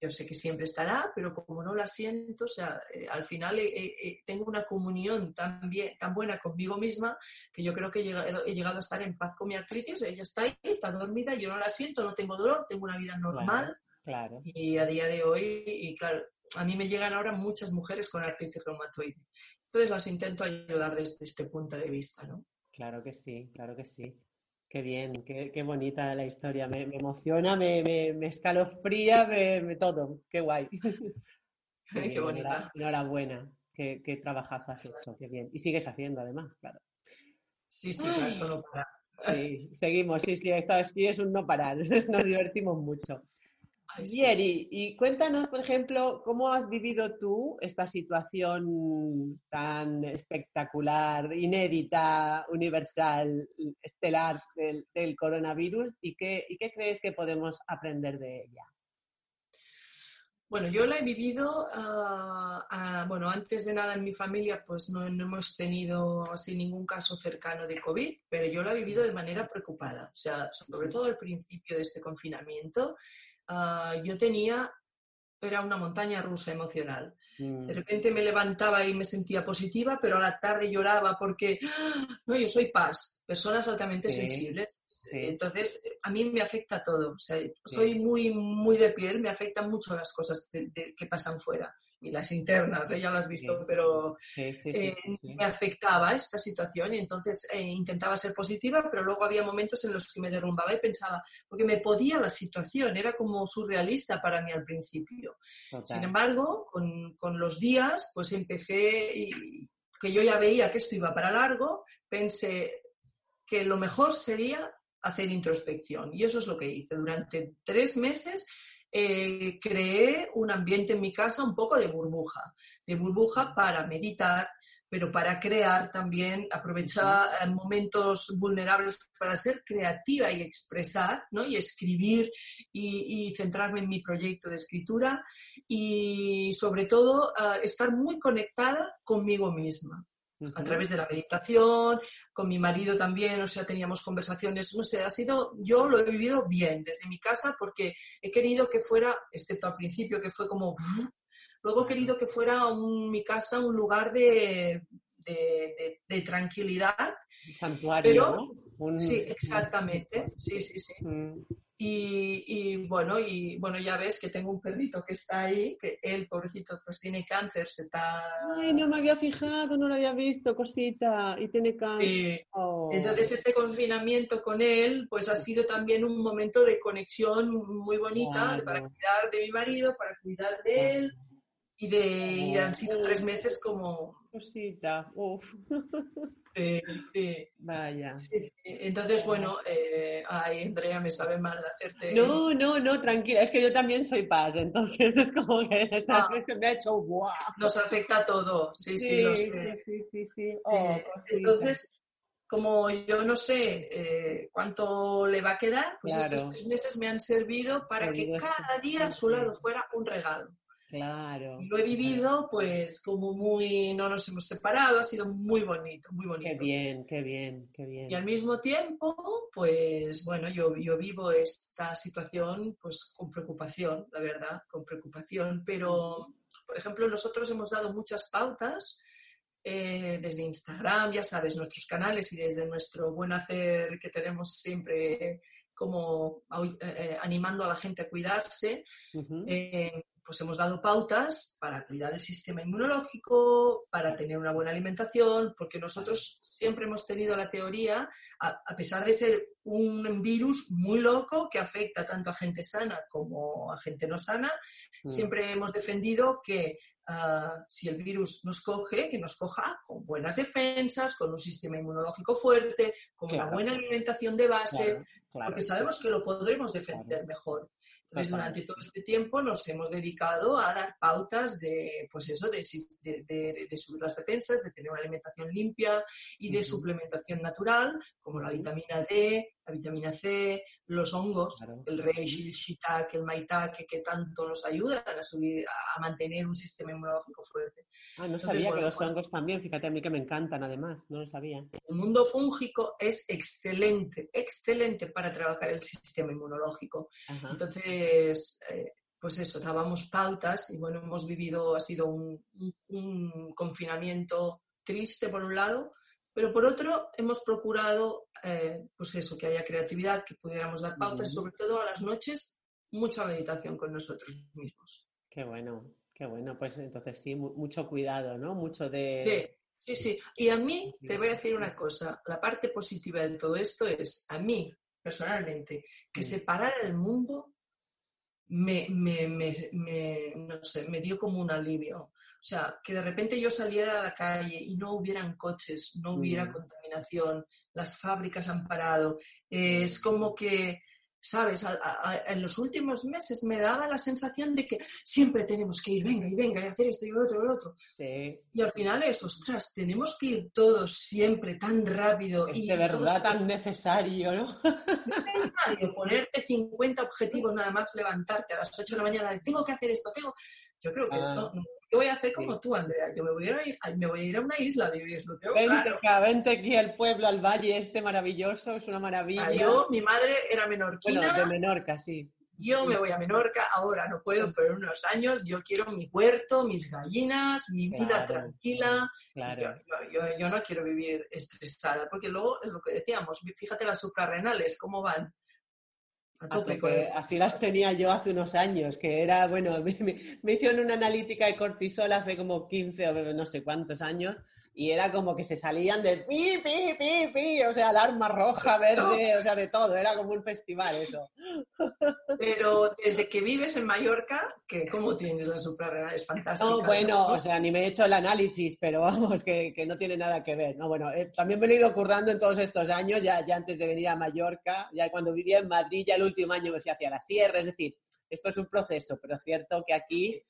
Yo sé que siempre estará, pero como no la siento, o sea, eh, al final eh, eh, tengo una comunión tan, bien, tan buena conmigo misma que yo creo que he llegado, he llegado a estar en paz con mi artritis. Ella está ahí, está dormida, yo no la siento, no tengo dolor, tengo una vida normal.
Claro.
Y a día de hoy, y claro, a mí me llegan ahora muchas mujeres con artritis reumatoide. Entonces las intento ayudar desde este punto de vista, ¿no?
Claro que sí, claro que sí. Qué bien, qué, qué bonita la historia. Me, me emociona, me, me, me escalofría, me, todo. Qué guay.
Qué
bien,
bonita.
enhora- Enhorabuena. Qué, qué trabajazo has hecho. Qué bien. Y sigues haciendo, además, claro.
Sí, sí, esto no para.
Sí, seguimos, sí, sí, esto es, es un no parar. Nos divertimos mucho. Bien, y, cuéntanos, por ejemplo, cómo has vivido tú esta situación tan espectacular, inédita, universal, estelar del, del coronavirus y qué, y qué crees que podemos aprender de ella.
Bueno, yo la he vivido, ah, ah, bueno, antes de nada en mi familia pues no, no hemos tenido así ningún caso cercano de COVID, pero yo la he vivido de manera preocupada. O sea, sobre todo al principio de este confinamiento, ah, yo tenía, era una montaña rusa emocional.
Mm,
De repente me levantaba y me sentía positiva, pero a la tarde lloraba porque, ¡ah! no, yo soy paz, personas altamente
Sí,
sensibles.
sí.
Entonces, a mí me afecta todo. O sea, soy muy, muy de piel, me afectan mucho las cosas de- de- que pasan fuera. Y las internas, ¿eh? ya lo has visto,
Sí.
pero
Sí, sí, sí,
eh, me afectaba esta situación y entonces eh, intentaba ser positiva, pero luego había momentos en los que me derrumbaba y pensaba, porque me podía la situación, era como surrealista para mí al principio. Sin embargo, con, con los días, pues empecé, y que yo ya veía que esto iba para largo, pensé que lo mejor sería hacer introspección. Y eso es lo que hice. Durante tres meses eh, creé un ambiente en mi casa un poco de burbuja, de burbuja para meditar, pero para crear también, aprovechar eh, momentos vulnerables para ser creativa y expresar, ¿no? Y escribir y, y centrarme en mi proyecto de escritura y sobre todo ah, estar muy conectada conmigo misma a través de la meditación, con mi marido también, o sea, teníamos conversaciones, no sé, ha sido, yo lo he vivido bien desde mi casa porque he querido que fuera, excepto al principio que fue como, luego he querido que fuera un- mi casa un lugar de, de, de- de tranquilidad.
Un santuario,
Pero-
¿no? Un-
Sí, exactamente, sí, sí, sí.
Mm,
Y, y, bueno, y bueno, ya ves que tengo un perrito que está ahí, que él, pobrecito, pues tiene cáncer, se está...
Ay, no me había fijado, no lo había visto, cosita. Y tiene cáncer.
Sí.
Oh.
Entonces este confinamiento con él pues ha sido también un momento de conexión muy bonita para cuidar de mi marido, para cuidar de él y, de, y han sido tres meses como...
Cosita, uf.
de- de-
Vaya.
sí, sí. Entonces, bueno, eh, ay, Andrea, me sabe mal hacerte...
No, no, no, tranquila, es que yo también soy paz, entonces es como que esta
Ah.
me ha hecho guau.
Nos afecta a todo, sí, sí, lo sé.
sí, sí, sí, sí. Oh,
entonces, como yo no sé eh, cuánto le va a quedar, pues
Claro.
estos tres meses me han servido para que cada día a su lado fuera un regalo.
Claro.
Lo he vivido pues como muy, no nos hemos separado, ha sido muy bonito, muy
Qué
bonito.
bien, qué bien, qué bien.
Y al mismo tiempo, pues bueno, yo, yo vivo esta situación pues con preocupación, la verdad, con preocupación, pero por ejemplo nosotros hemos dado muchas pautas eh, desde Instagram, ya sabes, nuestros canales y desde nuestro buen hacer que tenemos siempre como eh, eh, animando a la gente a cuidarse, eh, pues hemos dado pautas para cuidar el sistema inmunológico, para tener una buena alimentación, porque nosotros siempre hemos tenido la teoría, a, a pesar de ser un virus muy loco que afecta tanto a gente sana como a gente no sana,
Mm.
siempre hemos defendido que ah, si el virus nos coge, que nos coja con buenas defensas, con un sistema inmunológico fuerte, con una buena alimentación de base,
Claro, claro.
porque sabemos que lo podremos defender mejor. Entonces,
Totalmente.
durante todo este tiempo nos hemos dedicado a dar pautas de, pues eso, de, de- de- de subir las defensas, de tener una alimentación limpia y de suplementación natural, como la vitamina D, la vitamina C, los hongos,
Claro.
el reishi, el shiitake, el maitake, que tanto nos ayudan a subir, a mantener un sistema inmunológico fuerte.
Ah, no
Entonces,
sabía que los
bueno.
hongos también, fíjate a mí que me encantan además, no lo sabía.
El mundo fúngico es excelente, excelente para trabajar el sistema inmunológico.
Ajá.
Entonces, eh, pues eso, dábamos pautas y bueno, hemos vivido, ha sido un, un- un confinamiento triste por un lado, pero por otro hemos procurado, eh, pues eso, que haya creatividad, que pudiéramos dar pautas sobre todo a las noches mucha meditación con nosotros mismos.
Qué bueno, qué bueno. Pues entonces sí, mu- mucho cuidado, ¿no? Mucho de...
Sí, sí, sí. Y a mí, te voy a decir una cosa, la parte positiva de todo esto es, a mí, personalmente, que
Mm.
separar el mundo me, me, me, me- no sé, me dio como un alivio. O sea, que de repente yo saliera a la calle y no hubieran coches, no hubiera
Mm.
contaminación, las fábricas han parado. Eh, es como que, ¿sabes? A- a- en los últimos meses me daba la sensación de que siempre tenemos que ir, venga y venga y hacer esto y lo otro y lo otro.
Sí.
Y al final es, ostras, tenemos que ir todos siempre tan rápido
Es
y
de verdad
todos-
tan necesario, ¿no?
es necesario ponerte 50 objetivos nada más levantarte a las 8 de la mañana tengo que hacer esto, tengo... Yo creo que
Ah.
esto, yo voy a hacer como
Sí.
tú, Andrea, yo me voy a ir, a- me voy a ir a una isla a vivir, lo tengo
Vente,
claro.
acá, vente aquí al pueblo, al valle este maravilloso, es una maravilla.
Ah, Yo, mi madre era
bueno,
menorquina,
de Menorca, sí.
yo me voy a Menorca, ahora no puedo, pero en unos años yo quiero mi huerto, mis gallinas, mi vida tranquila.
Claro.
Yo- yo no quiero vivir estresada, porque luego es lo que decíamos, fíjate las suprarrenales, cómo van. A
A
tope
Así las tenía yo hace unos años, que era, bueno, me, me- me hicieron una analítica de cortisol hace como 15 o no sé cuántos años y era como que se salían de pi, pi, pi, pi, o sea, alarma roja, verde, o sea, de todo, era como un festival eso.
Pero desde que vives en Mallorca, que ¿cómo tienes la suprarrenal? Es fantástica.
No, bueno,
¿no?
o sea, ni me he hecho el análisis, pero vamos, que, que no tiene nada que ver. No, bueno, eh, también me lo he ido currando en todos estos años, ya, ya antes de venir a Mallorca, ya cuando vivía en Madrid, ya el último año me fui hacia la sierra, es decir, esto es un proceso, pero es cierto que aquí,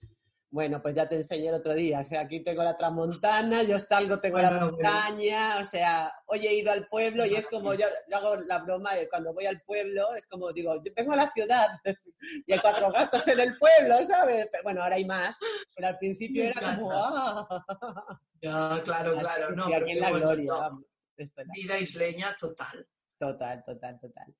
bueno, pues ya te enseñé el otro día, aquí tengo la tramontana, yo salgo, tengo la
bueno.
montaña, o sea, hoy he ido al pueblo y es como, yo, yo hago la broma de cuando voy al pueblo, es como digo, yo vengo a la ciudad y hay cuatro gatos en el pueblo, ¿sabes? Pero, bueno, ahora hay más, pero al principio
Me
era como,
encanta.
ah,
Ya, claro, claro. No,
aquí en la
bueno,
gloria,
no.
vamos. Esto es la-
Vida isleña total.
Total, total, total.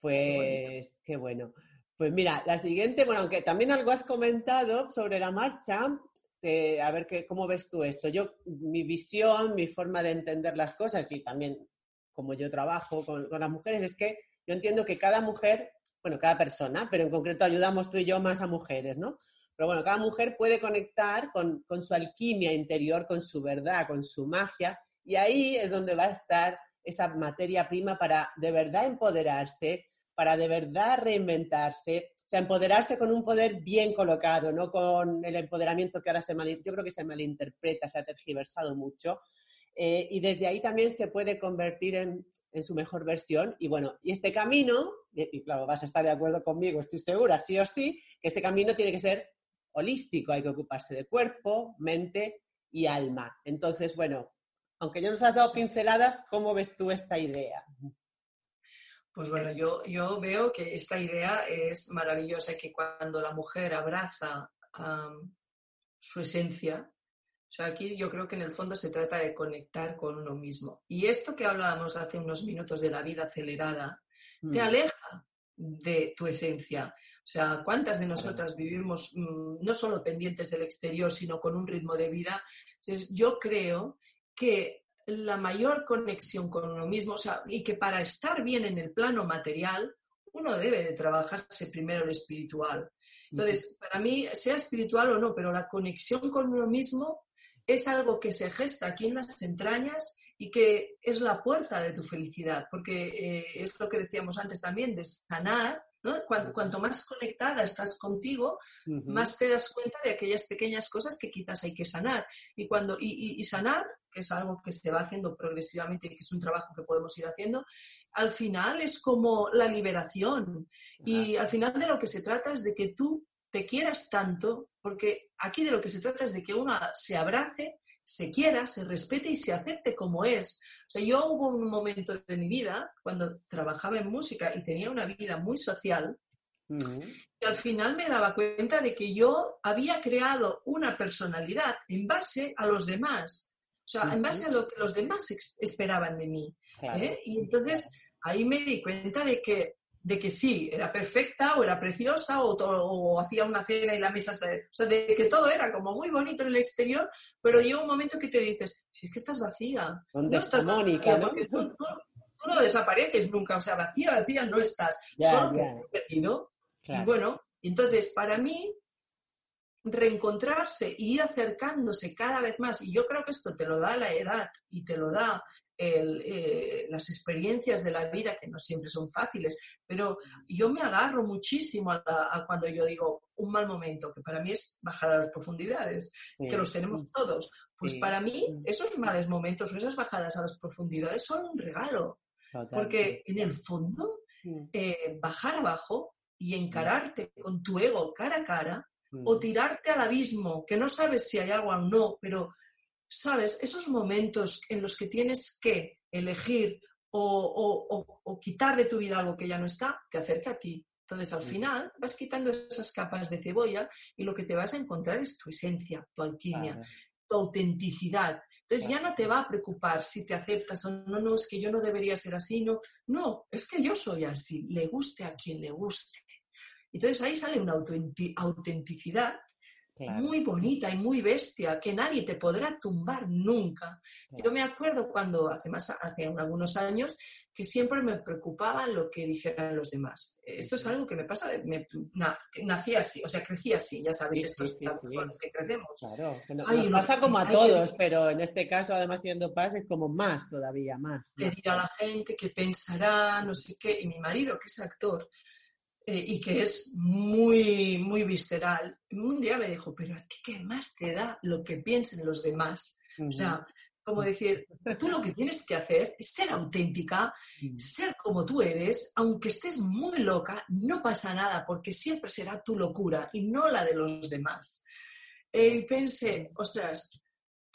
Pues qué bueno. Pues mira, la siguiente, bueno, aunque también algo has comentado sobre la marcha, eh, a ver qué, cómo ves tú esto. Yo, mi visión, mi forma de entender las cosas y también como yo trabajo con, las mujeres es que yo entiendo que cada mujer, bueno, cada persona, pero en concreto ayudamos tú y yo más a mujeres, ¿no? Pero bueno, cada mujer puede conectar con, con su alquimia interior, con su verdad, con su magia, y ahí es donde va a estar esa materia prima para de verdad empoderarse, para de verdad reinventarse, O sea, empoderarse con un poder bien colocado, no con el empoderamiento que ahora se mal, yo creo que se malinterpreta, se ha tergiversado mucho. Eh, y desde ahí también se puede convertir en, en, su mejor versión. Y bueno, y este camino, y, y claro, vas a estar de acuerdo conmigo, estoy segura, sí o sí, que este camino tiene que ser holístico, hay que ocuparse de cuerpo, mente y alma. Entonces, bueno, aunque ya nos has dado pinceladas, ¿cómo ves tú esta idea?
Pues bueno, yo, yo veo que esta idea es maravillosa, que cuando la mujer abraza um, su esencia, o sea, aquí yo creo que en el fondo se trata de conectar con uno mismo. Y esto que hablábamos hace unos minutos de la vida acelerada, mm. te aleja de tu esencia. O sea, ¿cuántas de nosotras vivimos mmm, no solo pendientes del exterior, sino con un ritmo de vida? Entonces, yo creo que la mayor conexión con uno mismo, o sea, y que para estar bien en el plano material, uno debe de trabajarse primero el espiritual. Entonces, para mí, sea espiritual o no, pero la conexión con uno mismo es algo que se gesta aquí en las entrañas y que es la puerta de tu felicidad, porque eh, es lo que decíamos antes también, de sanar, ¿no? Cuanto, cuanto más conectada estás contigo, uh -huh. más te das cuenta de aquellas pequeñas cosas que quizás hay que sanar. Y, cuando, y, y, y sanar, que es algo que se va haciendo progresivamente y que es un trabajo que podemos ir haciendo, al final es como la liberación. Y al final de lo que se trata es de que tú te quieras tanto, porque aquí de lo que se trata es de que una se abrace, se quiera, se respete y se acepte como es. O sea, yo hubo un momento de mi vida cuando trabajaba en música y tenía una vida muy social, uh -huh. que al final me daba cuenta de que yo había creado una personalidad en base a los demás. O sea, en base a lo que los demás esperaban de mí. Claro. ¿eh? Y entonces ahí me di cuenta de que de que sí, era perfecta o era preciosa o, o, hacía una cena y la mesa, se, o sea, de que todo era como muy bonito en el exterior, pero llega un momento que te dices, si es que estás vacía.
¿Dónde no estás Mónica, ¿no?
Tú, tú, tú, no desapareces nunca, o sea, vacía, vacía no estás, ya, solo ya. que has perdido. Claro. Y bueno, entonces para mí reencontrarse y ir acercándose cada vez más, y yo creo que esto te lo da la edad y te lo da el, eh, las experiencias de la vida, que no siempre son fáciles, pero yo me agarro muchísimo a, la, a, cuando yo digo un mal momento, que para mí es bajar a las profundidades, sí. que los tenemos todos. Pues sí. para mí esos males momentos o esas bajadas a las profundidades son un regalo, porque en el fondo eh, bajar abajo y encararte con tu ego cara a cara, o tirarte al abismo, que no sabes si hay agua o no, pero ¿sabes? Esos momentos en los que tienes que elegir o, o, o, o, quitar de tu vida algo que ya no está, te acerca a ti. Entonces, al final, vas quitando esas capas de cebolla y lo que te vas a encontrar es tu esencia, tu alquimia, tu autenticidad. Entonces, ya no te va a preocupar si te aceptas o no, no, es que yo no debería ser así, no. No, es que yo soy así, le guste a quien le guste. Entonces, ahí sale una autenticidad Claro. muy bonita y muy bestia, que nadie te podrá tumbar nunca. Claro. Yo me acuerdo cuando, hace, más, hace algunos años, que siempre me preocupaba lo que dijeran los demás. Esto es algo que me pasa, me, na, nací así, o sea, crecí así, ya sabéis, sí, estos sí, sí, con los que crecemos.
Claro, que no, Ay, nos pasa como a todos, que... pero en este caso, además siendo paz, es como más todavía, más.
Pedir a la gente que pensará, no sé qué, y mi marido, que es actor, eh, y que es muy, muy visceral, un día me dijo, pero a ti qué más te da lo que piensen los demás. Uh -huh. O sea, como decir, tú lo que tienes que hacer es ser auténtica, -huh. ser como tú eres, aunque estés muy loca, no pasa nada, porque siempre será tu locura y no la de los demás. Y pensé, ostras,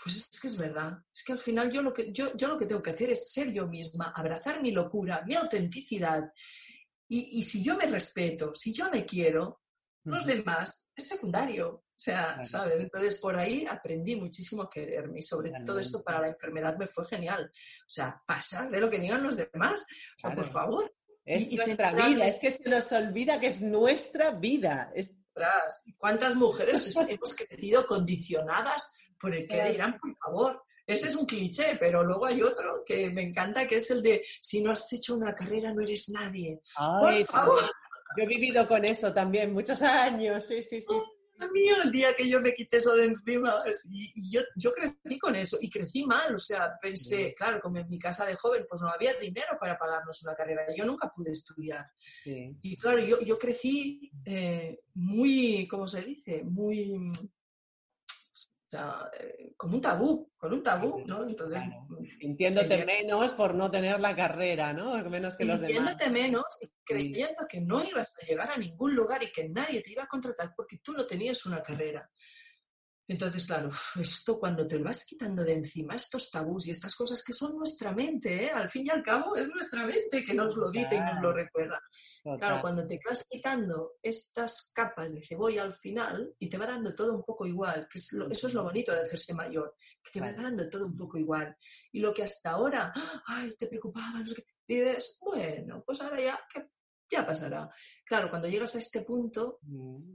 pues es que es verdad, es que al final yo lo que, yo, yo lo que tengo que hacer es ser yo misma, abrazar mi locura, mi autenticidad y, y, si yo me respeto, si yo me quiero, los demás es secundario. O sea, claro. ¿sabes? Entonces por ahí aprendí muchísimo a quererme y sobre claro. todo esto para la enfermedad me fue genial. O sea, pasar de lo que digan los demás. O sea, claro. por favor.
Es y, nuestra y vida, es que se nos olvida que es nuestra vida. Es...
¿Cuántas mujeres hemos crecido condicionadas por el que dirán, por favor? Ese es un cliché, pero luego hay otro que me encanta, que es el de si no has hecho una carrera no eres nadie.
Ay, Por favor. Yo he vivido con eso también muchos años, sí, sí, sí.
mío, el día que yo me quité eso de encima. Y, y yo, yo crecí con eso y crecí mal. O sea, pensé,
Sí.
claro, como en mi casa de joven, pues no había dinero para pagarnos una carrera. Yo nunca pude estudiar.
Sí.
Y claro, yo, yo crecí eh, muy, ¿cómo se dice? Muy, o sea, eh, como un tabú, con un tabú, ¿no? Entonces,
Claro. Sintiéndote
Quería-
menos por no tener la carrera, ¿no? Menos que los demás.
sintiéndote menos y creyendo que no ibas a llegar a ningún lugar y que nadie te iba a contratar porque tú no tenías una carrera. Entonces, claro, esto cuando te lo vas quitando de encima, estos tabús y estas cosas que son nuestra mente, ¿eh? al fin y al cabo es nuestra mente que nos lo dice y nos lo recuerda.
Total.
Claro, cuando te vas quitando estas capas de cebolla al final y te va dando todo un poco igual, que es lo- eso es lo bonito de hacerse mayor, que te va dando todo un poco igual. Y lo que hasta ahora, ay, te preocupaba, no sé qué, dices, bueno, pues ahora ya, que ya pasará. Claro, cuando llegas a este punto,
Mm,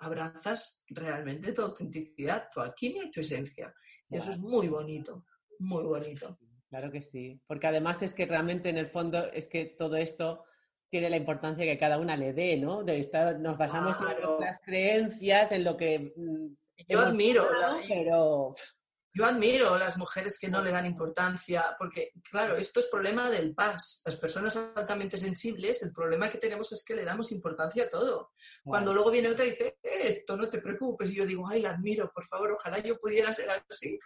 abrazas realmente tu autenticidad, tu alquimia y tu esencia. Y eso es muy bonito, muy bonito.
Claro que sí. Porque además es que realmente en el fondo es que todo esto tiene la importancia que cada una le dé, ¿no? De estar, nos basamos en nuestras creencias, en lo que mm,
Yo admiro, la-
pero
Yo admiro a las mujeres que no le dan importancia, porque, claro, esto es problema del paz. Las personas altamente sensibles, el problema que tenemos es que le damos importancia a todo. Cuando luego viene otra y dice, "Eh, esto no te preocupes, y yo digo, ay, la admiro, por favor, ojalá yo pudiera ser así.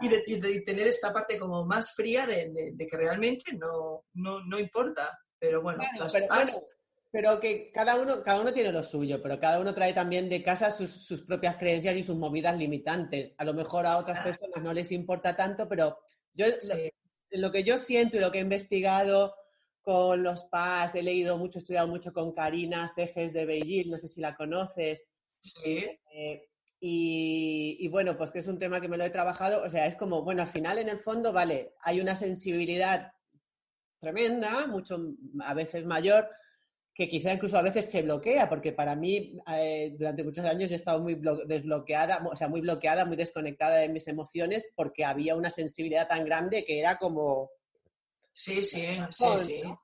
Y de, y de tener esta parte como más fría de, de- de que realmente no, no, no importa. Pero bueno,
Claro,
las
pero, bueno, pero que cada uno, cada uno tiene lo suyo, pero cada uno trae también de casa sus, sus propias creencias y sus movidas limitantes. A lo mejor a otras personas no les importa tanto, pero yo
Sí.
lo, lo que yo siento y lo que he investigado con los PAS, he leído mucho, he estudiado mucho con Karina Cejes de Beijing, no sé si la conoces.
sí,
Eh, y, y bueno, pues que es un tema que me lo he trabajado, o sea, es como, bueno, al final en el fondo, vale, hay una sensibilidad tremenda, mucho a veces mayor, que quizá incluso a veces se bloquea, porque para mí eh, durante muchos años he estado muy blo- desbloqueada, o sea, muy bloqueada, muy desconectada de mis emociones, porque había una sensibilidad tan grande que era como...
sí, sí, sí, sí.
¿no?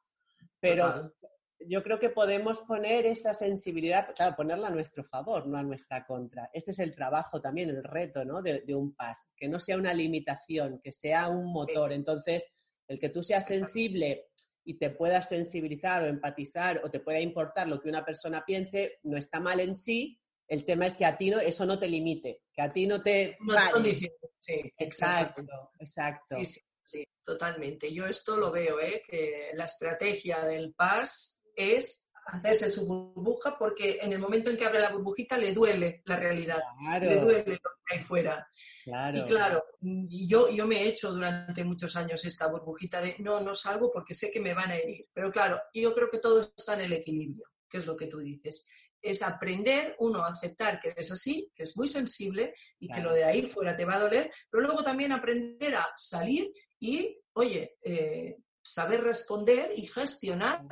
Pero
Total.
yo creo que podemos poner esa sensibilidad, claro, ponerla a nuestro favor, no a nuestra contra. Este es el trabajo también, el reto, ¿no? De, de un PAS, que no sea una limitación, que sea un motor. Entonces, el que tú seas sensible y te puedas sensibilizar o empatizar o te pueda importar lo que una persona piense, no está mal en sí. El tema es que a ti no, eso no te limite, que a ti no te... Vale.
Sí.
Exacto, exacto.
Sí, sí, sí, totalmente. Yo esto lo veo, ¿eh? que la estrategia del PAS es hacerse su burbuja porque en el momento en que abre la burbujita le duele la realidad,
Claro,
le duele lo que hay fuera.
claro.
Y claro, yo, yo me he hecho durante muchos años esta burbujita de no, no salgo porque sé que me van a herir. Pero claro, yo creo que todo está en el equilibrio, que es lo que tú dices. Es aprender, uno, a aceptar que eres así, que es muy sensible y que lo de ahí fuera te va a doler, pero luego también aprender a salir y, oye, eh, saber responder y gestionar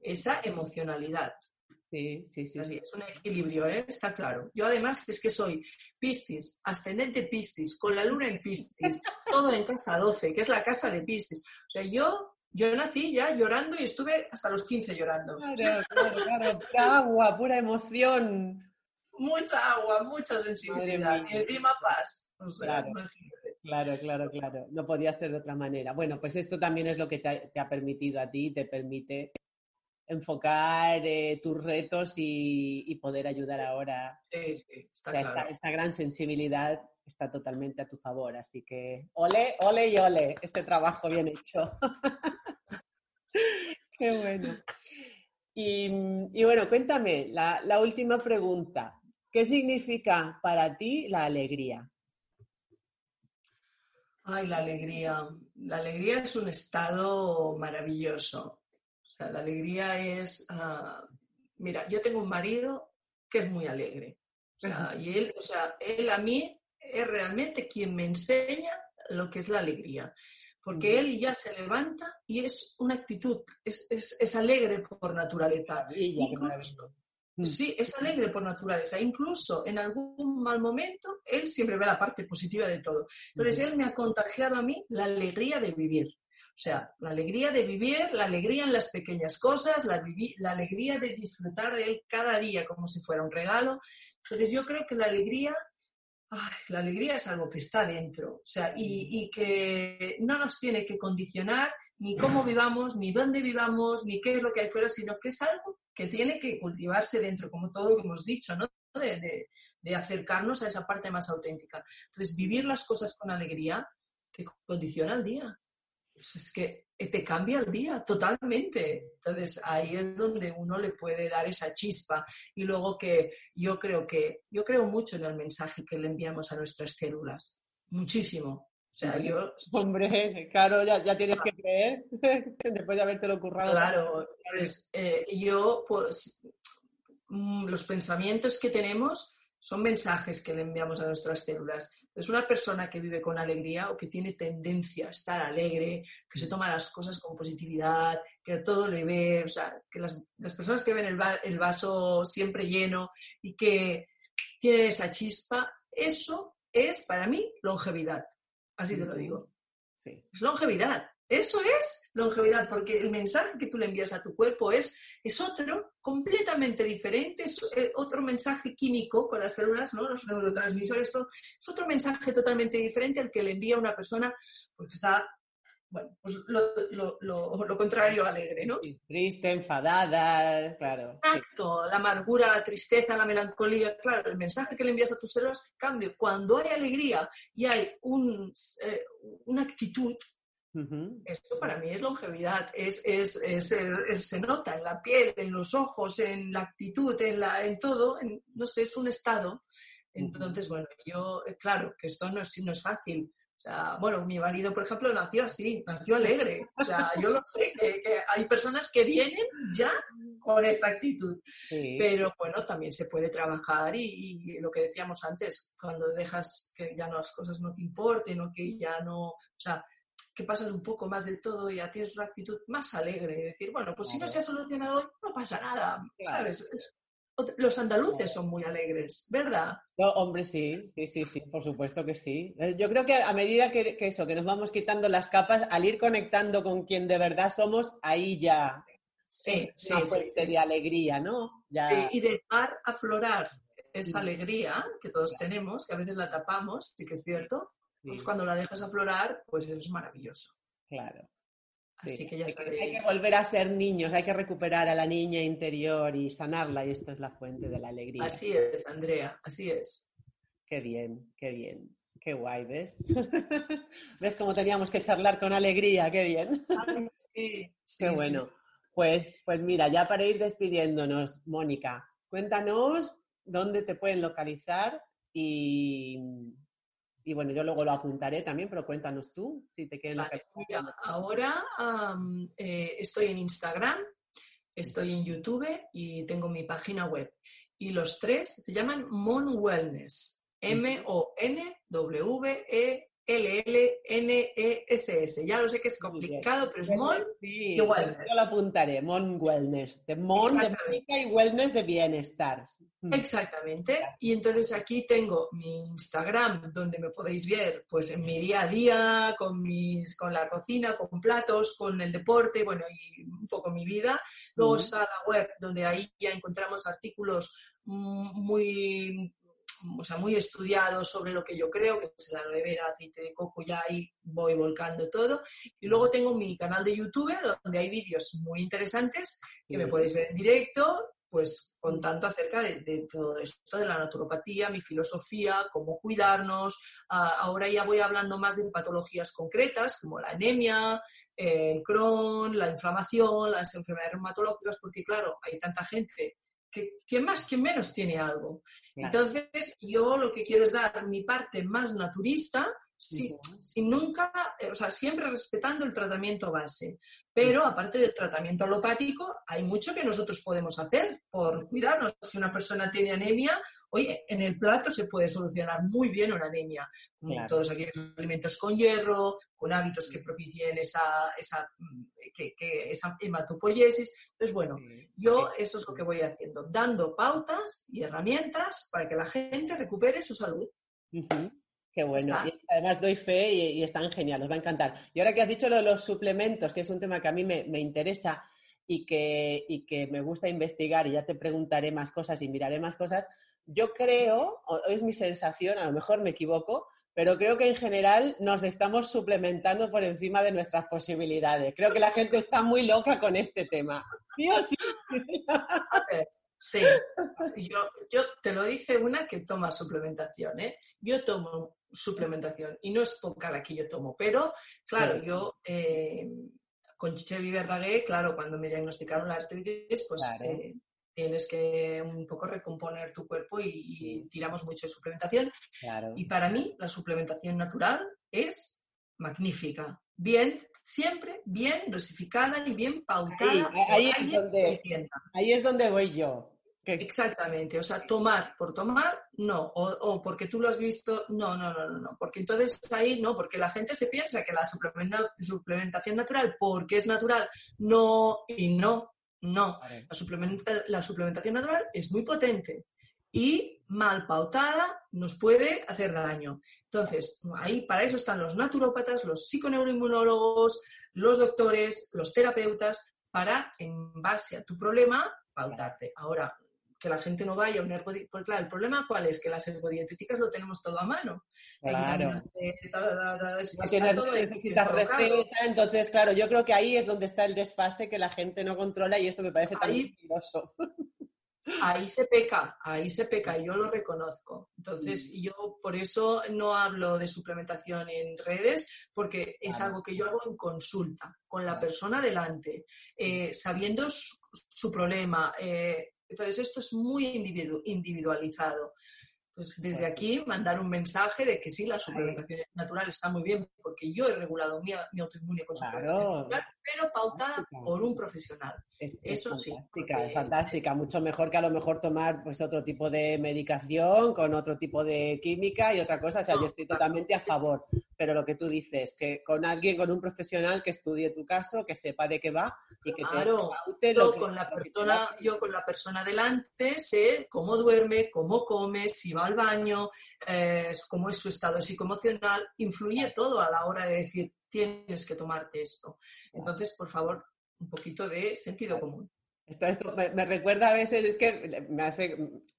esa emocionalidad.
Sí, sí, sí,
Así,
sí.
Es un equilibrio, ¿eh? está claro. Yo además es que soy Piscis, ascendente Piscis, con la luna en Piscis, todo en casa 12, que es la casa de Piscis. O sea, yo, yo nací ya llorando y estuve hasta los 15 llorando.
Claro, claro, claro. Pura agua, pura emoción.
Mucha agua, mucha sensibilidad y encima paz. O sea,
Claro. Claro, claro, claro. No podía ser de otra manera. Bueno, pues esto también es lo que te ha, te ha permitido a ti, te permite enfocar eh, tus retos y, y poder ayudar ahora.
Sí, sí, está
O sea, esta, gran sensibilidad está totalmente a tu favor. Así que ole, ole y ole, este trabajo bien hecho. Qué bueno. Y, y bueno, cuéntame, la, la última pregunta. ¿Qué significa para ti la alegría?
Ay, la alegría. La alegría es un estado maravilloso. O sea, la alegría es. ah, mira, yo tengo un marido que es muy alegre. O sea, y él, o sea, él a mí es realmente quien me enseña lo que es la alegría. Porque él ya se levanta y es una actitud, es, es- es alegre por naturaleza.
Qué.
Sí, es alegre por naturaleza. Incluso en algún mal momento, él siempre ve la parte positiva de todo. Entonces, él me ha contagiado a mí la alegría de vivir. O sea, la alegría de vivir, la alegría en las pequeñas cosas, la, alegría de disfrutar de él cada día como si fuera un regalo. Entonces yo creo que la alegría, ay, la alegría es algo que está dentro, o sea, y, y que no nos tiene que condicionar ni cómo vivamos, ni dónde vivamos, ni qué es lo que hay fuera, sino que es algo que tiene que cultivarse dentro, como todo lo que hemos dicho, ¿no? De, acercarnos a esa parte más auténtica. Entonces, vivir las cosas con alegría te condiciona el día. Sea, es que te cambia el día totalmente. Entonces, ahí es donde uno le puede dar esa chispa. Y luego que yo creo que, yo creo mucho en el mensaje que le enviamos a nuestras células. Muchísimo. O sea, yo
Hombre, claro, ya, ya tienes que creer después de habértelo currado.
Claro, pues, eh, yo, pues, mm, los pensamientos que tenemos son mensajes que le enviamos a nuestras células. Entonces, una persona que vive con alegría o que tiene tendencia a estar alegre, que se toma las cosas con positividad, que a todo le ve, o sea, que las, las personas que ven el, va- el vaso siempre lleno y que tienen esa chispa, eso es para mí longevidad. Así te lo digo
Sí.
es longevidad. Eso es longevidad, porque el mensaje que tú le envías a tu cuerpo es, es otro, completamente diferente, es eh, otro mensaje químico con las células, ¿no? los neurotransmisores, esto es otro mensaje totalmente diferente al que le envía una persona porque está, bueno, pues lo, lo- lo- lo contrario alegre, ¿no?
Triste, enfadada, claro. sí.
Exacto, la amargura, la tristeza, la melancolía, claro, el mensaje que le envías a tus células cambia. Cuando hay alegría y hay un, eh, una actitud
Ujú.
Esto para mí es longevidad, es, es, es- es- es- se nota en la piel, en los ojos, en la actitud, en, la, en todo, en- no sé, es un estado. Entonces, bueno, yo, eh, claro, que esto no es, no es fácil. O sea, bueno, mi marido, por ejemplo, nació así, nació alegre. O sea, yo lo sé, que, que hay personas que vienen ya con esta actitud.
Sí.
Pero bueno, también se puede trabajar y, y lo que decíamos antes, cuando dejas que ya no, las cosas no te importen o que ya no, o sea, que pasas un poco más de todo y ya tienes una actitud más alegre y decir, bueno, pues si no se ha solucionado no pasa nada,
Claro.
¿sabes? Los andaluces son muy alegres, ¿verdad?
No, hombre, sí, sí, sí, sí, por supuesto que sí. Eh, Yo creo que a medida que, que eso, que nos vamos quitando las capas, al ir conectando con quien de verdad somos, ahí ya
Sí, sí,
una
sí,
fuente
sí.
de alegría, ¿no? Ya,
Y, dejar aflorar esa alegría que todos tenemos, que a veces la tapamos, sí que es cierto, pues cuando la dejas aflorar, pues es maravilloso.
claro.
Así
sí.
que ya
Hay que-
sabéis.
Hay que volver a ser niños, hay que recuperar a la niña interior y sanarla, y esta es la fuente de la alegría.
Así es, Andrea, así es.
Qué bien, qué bien. Qué guay, ¿ves? ¿Ves cómo teníamos que charlar con alegría? Qué bien.
Sí, sí,
Qué bueno.
sí.
Pues, pues mira, ya para ir despidiéndonos, Mónica, cuéntanos dónde te pueden localizar y, y bueno, yo luego lo apuntaré también, pero cuéntanos tú si te quieren
Vale, mira, ahora eh, estoy en Instagram, estoy en YouTube y tengo mi página web. Y los tres se llaman Mon Wellness. M-O-N-W-E-L-L-N-E-S-S. Ya lo sé que es complicado, pero es Mon.
Sí,
y Wellness.
Yo lo apuntaré, Mon Wellness. De Mon de
Exactamente.
Mónica y Wellness de bienestar. Mm.
Exactamente. Y entonces aquí tengo mi Instagram donde me podéis ver pues en mi día a día, con mis, con la cocina, con platos, con el deporte, bueno, y un poco mi vida. Luego
Mm.
está la web donde ahí ya encontramos artículos mm, muy o sea, muy estudiados sobre lo que yo creo, que es el aloe vera, aceite de coco, ya ahí voy volcando todo. Y luego tengo mi canal de YouTube, donde hay vídeos muy interesantes que me
Sí.
podéis ver en directo, pues contando acerca de, de todo esto, de la naturopatía, mi filosofía, cómo cuidarnos. Ah, ahora ya voy hablando más de patologías concretas, como la anemia, el Crohn, la inflamación, las enfermedades reumatológicas, porque claro, hay tanta gente que, que más que menos tiene algo.
Claro.
Entonces, yo lo que quiero es dar mi parte más naturista, sin nunca, eh, o sea, siempre respetando el tratamiento base. Pero aparte del tratamiento alopático, hay mucho que nosotros podemos hacer por cuidarnos. Si una persona tiene anemia, oye, en el plato se puede solucionar muy bien una anemia. Con
Claro.
Todos aquellos alimentos con hierro, con hábitos que propicien esa, esa, mm, que, que- esa hematopoiesis. Entonces, bueno, yo eso es lo que voy haciendo, dando pautas y herramientas para que la gente recupere su salud.
Qué bueno. Y además doy fe y, y están genial, os va a encantar. Y ahora que has dicho lo de los suplementos, que es un tema que a mí me, me interesa y que, y que me gusta investigar, y ya te preguntaré más cosas y miraré más cosas, yo creo, o es mi sensación, a lo mejor me equivoco, pero creo que en general nos estamos suplementando por encima de nuestras posibilidades. Creo que la gente está muy loca con este tema. ¿Sí o sí?
Sí, yo, yo te lo dice una que toma suplementación, ¿eh? Yo tomo suplementación y no es poca la que yo tomo, pero claro,
Sí.
yo eh, con Chevy Verdaguer, claro, cuando me diagnosticaron la artritis, pues
Claro.
eh, tienes que un poco recomponer tu cuerpo y, y tiramos mucho de suplementación.
Claro.
Y para mí la suplementación natural es magnífica. Bien, siempre bien dosificada y bien pautada.
Ahí- es donde-. Ahí es donde voy yo.
Exactamente, o sea, tomar por tomar, no, o, o porque tú lo has visto, no, no, no, no, no, porque entonces ahí no, porque la gente se piensa que la suplementa- suplementación natural, porque es natural, no, y no, no, la, suplementa- la suplementación natural es muy potente y mal pautada nos puede hacer daño. Entonces, ahí para eso están los naturópatas, los psiconeuroinmunólogos, los doctores, los terapeutas, para, en base a tu problema, pautarte. Ahora, que la gente no vaya a un herbodi- Pues claro, el problema cuál es, que las herbodietéticas lo tenemos todo a mano. La
Claro. necesitas receta, entonces, claro, yo creo que ahí es donde está el desfase que la gente no controla y esto me parece tan peligroso.
Ahí se peca, ahí se peca, y yo lo reconozco. Entonces, yo por eso no hablo de suplementación en redes, porque es
Claro.
algo que yo hago en consulta, con la persona delante, eh, sabiendo su, su problema. eh, entonces, esto es muy individu- individualizado. Pues desde aquí mandar un mensaje de que sí, la suplementación natural está muy bien, porque yo he regulado mi, mi autoinmune con
Claro.
pero pautada
Fantástica.
por un profesional.
Es, es
Eso sí,
fantástica,
porque-
es fantástica. Mucho mejor que a lo mejor tomar pues otro tipo de medicación con otro tipo de química y otra cosa. O sea, yo
No,
estoy
claro.
totalmente a favor. Pero lo que tú dices, que con alguien, con un profesional que estudie tu caso, que sepa de qué va y que
Claro,
te
yo
que-
con la persona, yo con la persona delante sé cómo duerme, cómo come, si va al baño, eh, cómo es su estado psicoemocional, influye todo a la hora de decir tienes que tomarte esto. Entonces, por favor, un poquito de sentido común.
Esto es- me, me recuerda a veces, es que me hace,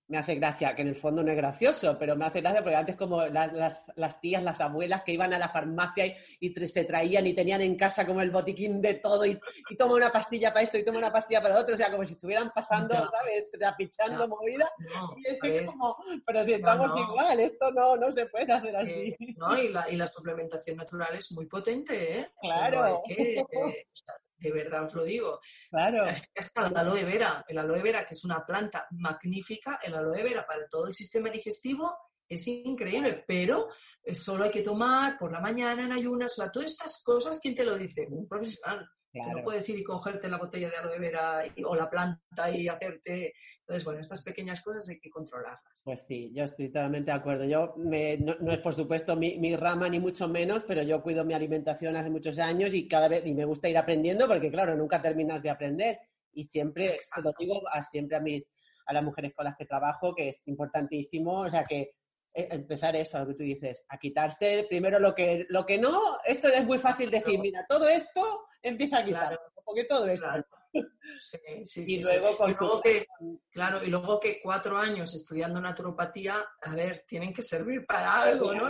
me hace gracia, que en el fondo no es gracioso, pero me hace gracia porque antes como las, las- las tías, las abuelas que iban a la farmacia y, y se traían y tenían en casa como el botiquín de todo y, y toma una pastilla para esto y toma una pastilla para otro, o sea, como si estuvieran pasando. ¿sabes? Trapichando movida.
No,
Y es como, pero si estamos igual, esto no, no se puede hacer así.
eh, ¿no? y, la, y la suplementación natural es muy potente, ¿eh? O sea,
Claro.
hay que, eh, o sea, de verdad os lo digo.
Claro,
Es que hasta el aloe vera, el aloe vera, que es una planta magnífica, el aloe vera para todo el sistema digestivo es increíble, pero eh, solo hay que tomar por la mañana en ayunas, o sea, todas estas cosas, ¿quién te lo dice? Un profesional. Que no
claro.
puedes ir y cogerte la botella de aloe vera y- o la planta y hacerte... Entonces, bueno, estas pequeñas cosas hay que controlarlas.
Pues sí, yo estoy totalmente de acuerdo. Yo me- no, no es por supuesto mi, mi rama ni mucho menos, pero yo cuido mi alimentación hace muchos años y cada vez y me gusta ir aprendiendo porque claro, nunca terminas de aprender y siempre
Exacto.
lo digo a siempre a mis a las mujeres con las que trabajo que es importantísimo, o sea que eh, empezar eso, lo que tú dices, a quitarse primero lo que lo que no, esto es muy fácil decir,
Claro.
mira, todo esto empieza a quitar,
Claro.
porque todo esto
Claro. Sí, sí,
y
sí,
luego con
Y luego
su-
que, claro, y luego que cuatro años estudiando naturopatía, a ver, tienen que servir para algo, ¿no?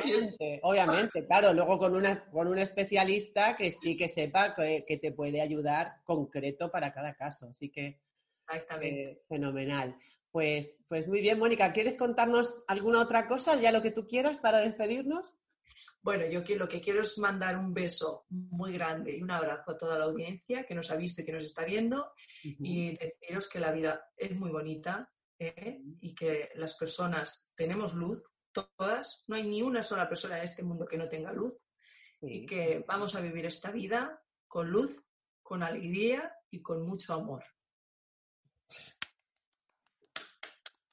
Obviamente, claro, luego con, una, con un especialista que sí que sepa que, que te puede ayudar concreto para cada caso. Así que
Exactamente.
eh, fenomenal. Pues, pues muy bien, Mónica, ¿quieres contarnos alguna otra cosa, ya lo que tú quieras para despedirnos?
Bueno, yo lo que quiero es mandar un beso muy grande y un abrazo a toda la audiencia que nos ha visto y que nos está viendo y deciros que la vida es muy bonita ¿eh? y que las personas tenemos luz, todas, no hay ni una sola persona en este mundo que no tenga luz y que vamos a vivir esta vida con luz, con alegría y con mucho amor.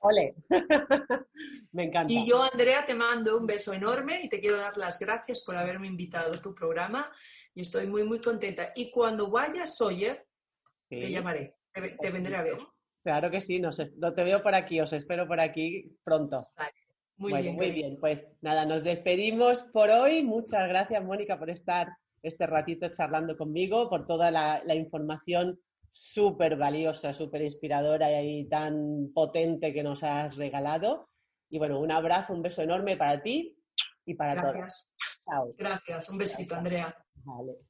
Ole. Me encanta.
Y yo, Andrea, te mando un beso enorme y te quiero dar las gracias por haberme invitado a tu programa y estoy muy, muy contenta. Y cuando vayas, Sawyer, te llamaré, te, te vendré a ver.
Claro que sí, nos, no te veo por aquí, os espero por aquí pronto.
Muy
bueno,
bien.
muy bien. Pues nada, nos despedimos por hoy. Muchas gracias, Mónica, por estar este ratito charlando conmigo, por toda la, la información súper valiosa, súper inspiradora y tan potente que nos has regalado. Y bueno, un abrazo, un beso enorme para ti y para todos.
Gracias.
Chao.
Gracias. Un besito, Andrea.
Vale.